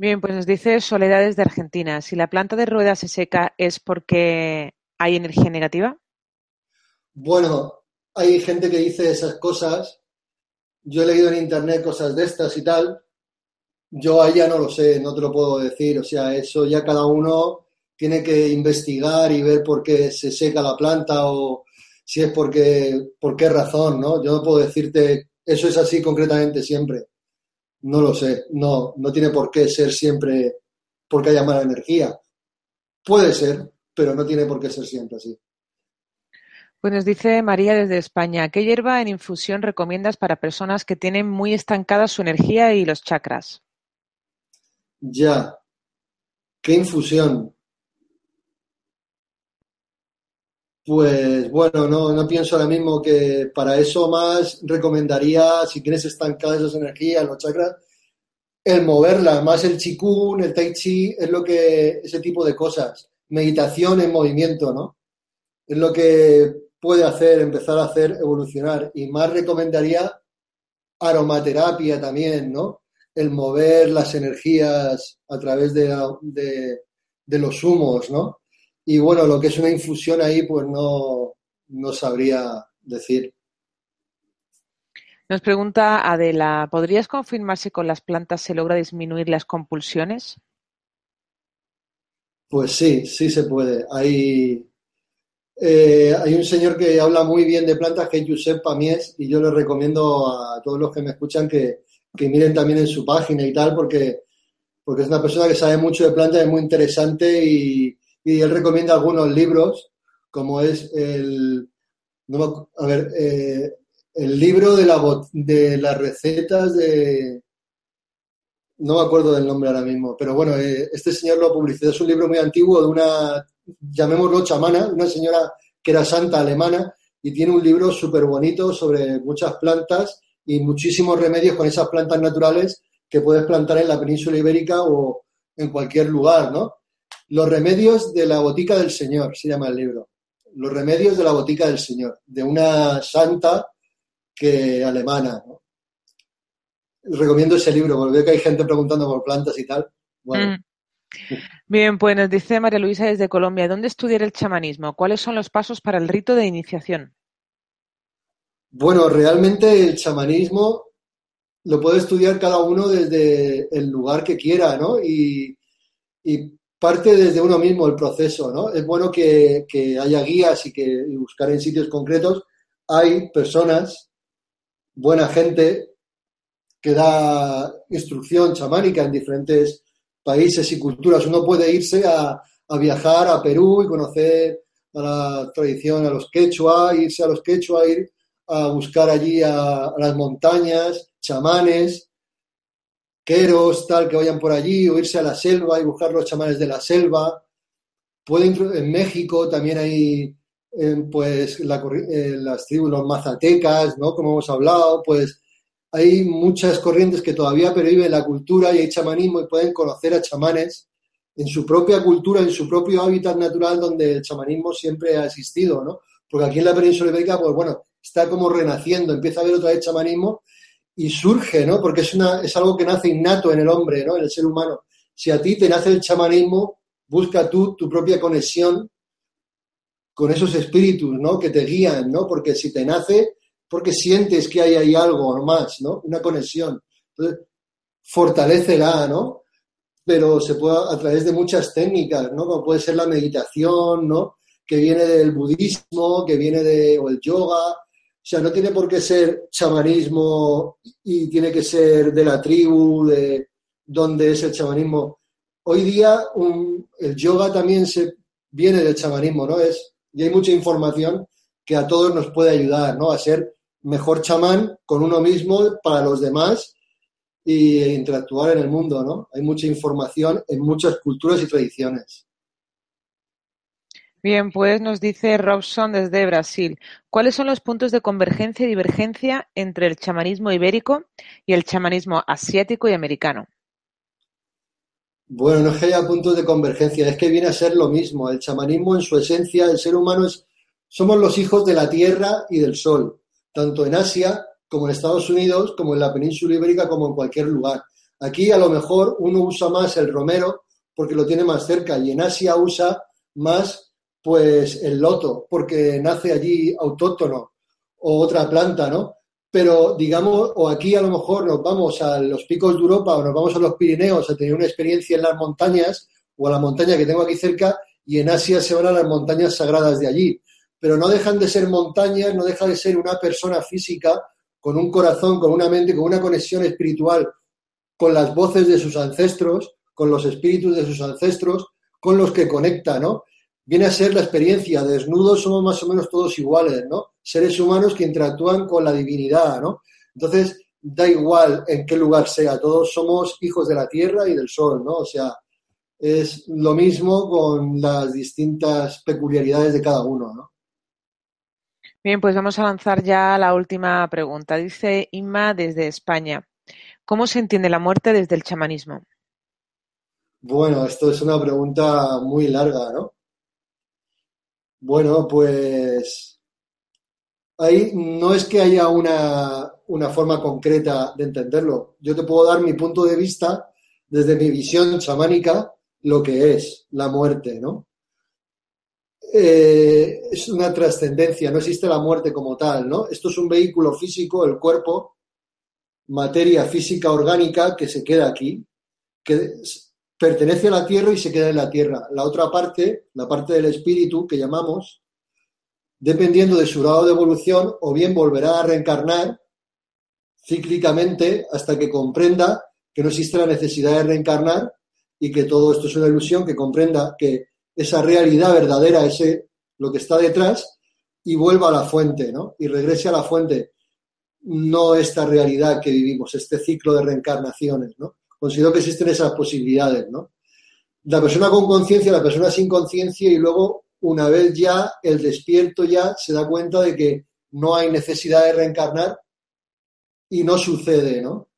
Bien, pues nos dice Soledades de Argentina. Si la planta de rueda se seca, ¿es porque hay energía negativa? Bueno, hay gente que dice esas cosas. Yo he leído en internet cosas de estas y tal. Yo allá no lo sé, no te lo puedo decir. O sea, eso ya cada uno tiene que investigar y ver por qué se seca la planta o si es porque, por qué razón, ¿no? Yo no puedo decirte, eso es así concretamente siempre. No lo sé, no, no tiene por qué ser siempre porque haya mala energía. Puede ser, pero no tiene por qué ser siempre así. Pues nos dice María desde España, ¿qué hierba en infusión recomiendas para personas que tienen muy estancada su energía y los chakras? Ya, ¿qué infusión? Pues bueno, no, no pienso ahora mismo que para eso más recomendaría, si tienes estancadas esas energías, los chakras, el moverla, más el chikun, el tai chi, es lo que, ese tipo de cosas. Meditación en movimiento, ¿no? Es lo que puede hacer, empezar a hacer evolucionar. Y más recomendaría aromaterapia también, ¿no? El mover las energías a través de, de, de los humos, ¿no? Y bueno, lo que es una infusión ahí, pues no, no sabría decir. Nos pregunta Adela, ¿podrías confirmar si con las plantas se logra disminuir las compulsiones? Pues sí, sí se puede. Hay, eh, hay un señor que habla muy bien de plantas que es Josep Pamies y yo le recomiendo a todos los que me escuchan que, que miren también en su página y tal porque, porque es una persona que sabe mucho de plantas, es muy interesante y, y él recomienda algunos libros, como es el, a ver, eh, el libro de, la, de las recetas de, no me acuerdo del nombre ahora mismo, pero bueno, eh, este señor lo publicitó, es un libro muy antiguo de una, llamémoslo chamana, una señora que era santa alemana y tiene un libro súper bonito sobre muchas plantas y muchísimos remedios con esas plantas naturales que puedes plantar en la península ibérica o en cualquier lugar, ¿no? Los remedios de la botica del Señor, se llama el libro. Los remedios de la botica del Señor, de una santa que alemana. Recomiendo ese libro, porque veo que hay gente preguntando por plantas y tal. Bueno. Mm. Bien, pues nos dice María Luisa desde Colombia, ¿dónde estudiar el chamanismo? ¿Cuáles son los pasos para el rito de iniciación? Bueno, realmente el chamanismo lo puede estudiar cada uno desde el lugar que quiera, ¿no? Y, parte desde uno mismo el proceso, ¿no? Es bueno que, haya guías y que buscar en sitios concretos. Hay personas, buena gente, que da instrucción chamánica en diferentes países y culturas. Uno puede irse a viajar a Perú y conocer a la tradición, a los quechua, irse a los quechua, ir a buscar allí a, las montañas, chamanes, queros, tal, que vayan por allí, o irse a la selva y buscar los chamanes de la selva. Pueden, en México también hay pues las tribus, los mazatecas, ¿no? Como hemos hablado, pues hay muchas corrientes que todavía perviven la cultura y hay chamanismo y pueden conocer a chamanes en su propia cultura, en su propio hábitat natural donde el chamanismo siempre ha existido, ¿no? Porque aquí en la península ibérica, pues bueno, está como renaciendo, empieza a haber otra vez chamanismo y surge, ¿no? Porque es, una, es algo que nace innato en el hombre, ¿no? En el ser humano. Si a ti te nace el chamanismo, busca tú tu propia conexión con esos espíritus, ¿no? Que te guían, ¿no? Porque si te nace, porque sientes que hay ahí algo más, ¿no? Una conexión. Entonces, fortalecela, ¿no? Pero se puede a través de muchas técnicas, ¿no? Como puede ser la meditación, ¿no? Que viene del budismo, que viene de, o el yoga, o sea, no tiene por qué ser chamanismo y tiene que ser de la tribu, de donde es el chamanismo. Hoy día el yoga también se viene del chamanismo, ¿no? Es, y hay mucha información que a todos nos puede ayudar, ¿no? A ser mejor chamán con uno mismo para los demás y interactuar en el mundo, ¿no? Hay mucha información en muchas culturas y tradiciones. Bien, pues nos dice Robson desde Brasil. ¿Cuáles son los puntos de convergencia y divergencia entre el chamanismo ibérico y el chamanismo asiático y americano? Bueno, no es que haya puntos de convergencia, es que viene a ser lo mismo. El chamanismo en su esencia, el ser humano es, somos los hijos de la tierra y del sol, tanto en Asia como en Estados Unidos, como en la península ibérica, como en cualquier lugar. Aquí a lo mejor uno usa más el romero porque lo tiene más cerca y en Asia usa más pues el loto, porque nace allí autóctono o otra planta, ¿no? Pero digamos, o aquí a lo mejor nos vamos a los picos de Europa o nos vamos a los Pirineos a tener una experiencia en las montañas o a la montaña que tengo aquí cerca y en Asia se van a las montañas sagradas de allí. Pero no dejan de ser montañas, no deja de ser una persona física con un corazón, con una mente, con una conexión espiritual con las voces de sus ancestros, con los espíritus de sus ancestros, con los que conecta, ¿no? Viene a ser la experiencia. Desnudos somos más o menos todos iguales, ¿no? Seres humanos que interactúan con la divinidad, ¿no? Entonces, da igual en qué lugar sea, todos somos hijos de la tierra y del sol, ¿no? O sea, es lo mismo con las distintas peculiaridades de cada uno, ¿no? Bien, pues vamos a lanzar ya la última pregunta. Dice Inma desde España. ¿Cómo se entiende la muerte desde el chamanismo? Bueno, esto es una pregunta muy larga, ¿no? Bueno, pues ahí no es que haya una, forma concreta de entenderlo. Yo te puedo dar mi punto de vista desde mi visión chamánica, lo que es la muerte, ¿no? Eh, es una trascendencia, no existe la muerte como tal, ¿no? Esto es un vehículo físico, el cuerpo, materia física orgánica que se queda aquí, que pertenece a la tierra y se queda en la tierra. La otra parte, la parte del espíritu que llamamos, dependiendo de su grado de evolución, o bien volverá a reencarnar cíclicamente hasta que comprenda que no existe la necesidad de reencarnar y que todo esto es una ilusión, que comprenda que esa realidad verdadera, ese lo que está detrás, y vuelva a la fuente, ¿no? Y regrese a la fuente, no esta realidad que vivimos, este ciclo de reencarnaciones, ¿no? Considero que existen esas posibilidades, ¿no? La persona con conciencia, la persona sin conciencia y luego una vez ya el despierto ya se da cuenta de que no hay necesidad de reencarnar y no sucede, ¿no?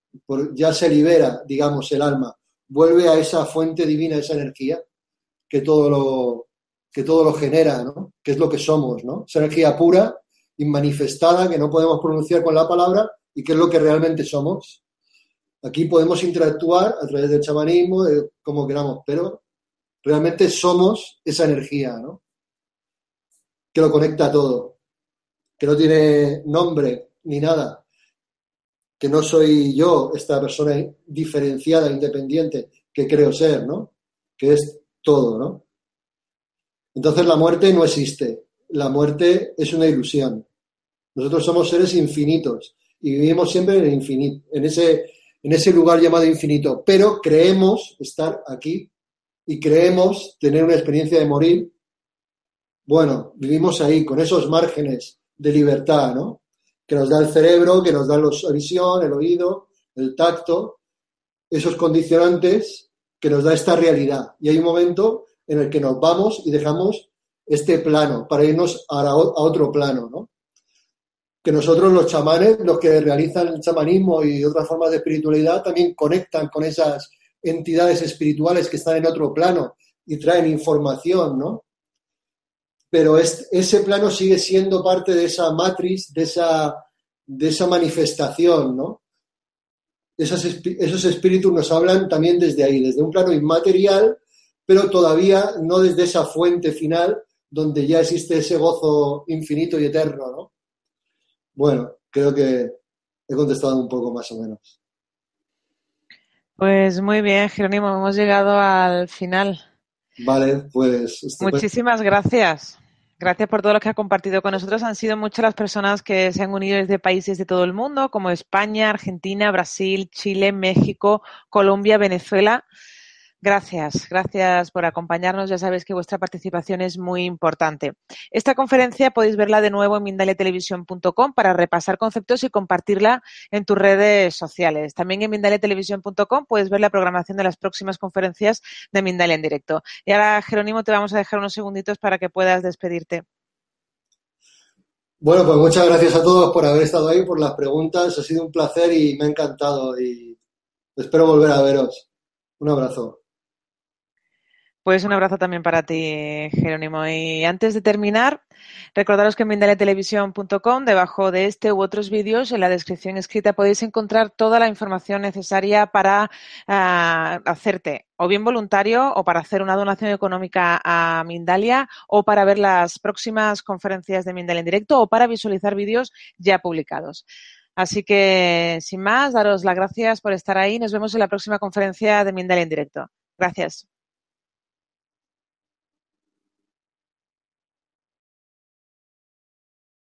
ya se libera, digamos, el alma, vuelve a esa fuente divina, esa energía que todo lo, que todo lo genera, ¿no? Que es lo que somos, ¿no? Esa energía pura, inmanifestada, que no podemos pronunciar con la palabra y que es lo que realmente somos. Aquí podemos interactuar a través del chamanismo, como queramos, pero realmente somos esa energía, ¿no? Que lo conecta todo, que no tiene nombre ni nada, que no soy yo esta persona diferenciada, independiente, que creo ser, ¿no? Que es todo, ¿no? Entonces la muerte no existe. La muerte es una ilusión. Nosotros somos seres infinitos y vivimos siempre en el infinito, en ese, en ese lugar llamado infinito. Pero creemos estar aquí y creemos tener una experiencia de morir. Bueno, vivimos ahí con esos márgenes de libertad, ¿no? Que nos da el cerebro, que nos da la visión, el oído, el tacto, esos condicionantes que nos da esta realidad. Y hay un momento en el que nos vamos y dejamos este plano para irnos a, otro plano, ¿no? Que nosotros los chamanes, los que realizan el chamanismo y otras formas de espiritualidad, también conectan con esas entidades espirituales que están en otro plano y traen información, ¿no? Pero ese plano sigue siendo parte de esa matriz, de esa, de esa manifestación, ¿no? esos espíritus nos hablan también desde ahí, desde un plano inmaterial, pero todavía no desde esa fuente final donde ya existe ese gozo infinito y eterno, ¿no? Bueno, creo que he contestado un poco más o menos. Pues muy bien, Jerónimo, hemos llegado al final. Vale, pues. Muchísimas gracias. Gracias por todo lo que ha compartido con nosotros. Han sido muchas las personas que se han unido desde países de todo el mundo, como España, Argentina, Brasil, Chile, México, Colombia, Venezuela. Gracias, gracias por acompañarnos. Ya sabéis que vuestra participación es muy importante. Esta conferencia podéis verla de nuevo en mindaletelevisión.com para repasar conceptos y compartirla en tus redes sociales. También en mindaletelevisión.com puedes ver la programación de las próximas conferencias de Mindale en directo. Y ahora, Jerónimo, te vamos a dejar unos segunditos para que puedas despedirte. Bueno, pues muchas gracias a todos por haber estado ahí, por las preguntas. Ha sido un placer y me ha encantado y espero volver a veros. Un abrazo. Pues un abrazo también para ti, Jerónimo. Y antes de terminar, recordaros que en mindaletelevisión.com, debajo de este u otros vídeos, en la descripción escrita podéis encontrar toda la información necesaria para ah, hacerte o bien voluntario o para hacer una donación económica a Mindalia o para ver las próximas conferencias de Mindalia en directo o para visualizar vídeos ya publicados. Así que, sin más, daros las gracias por estar ahí. Nos vemos en la próxima conferencia de Mindalia en directo. Gracias.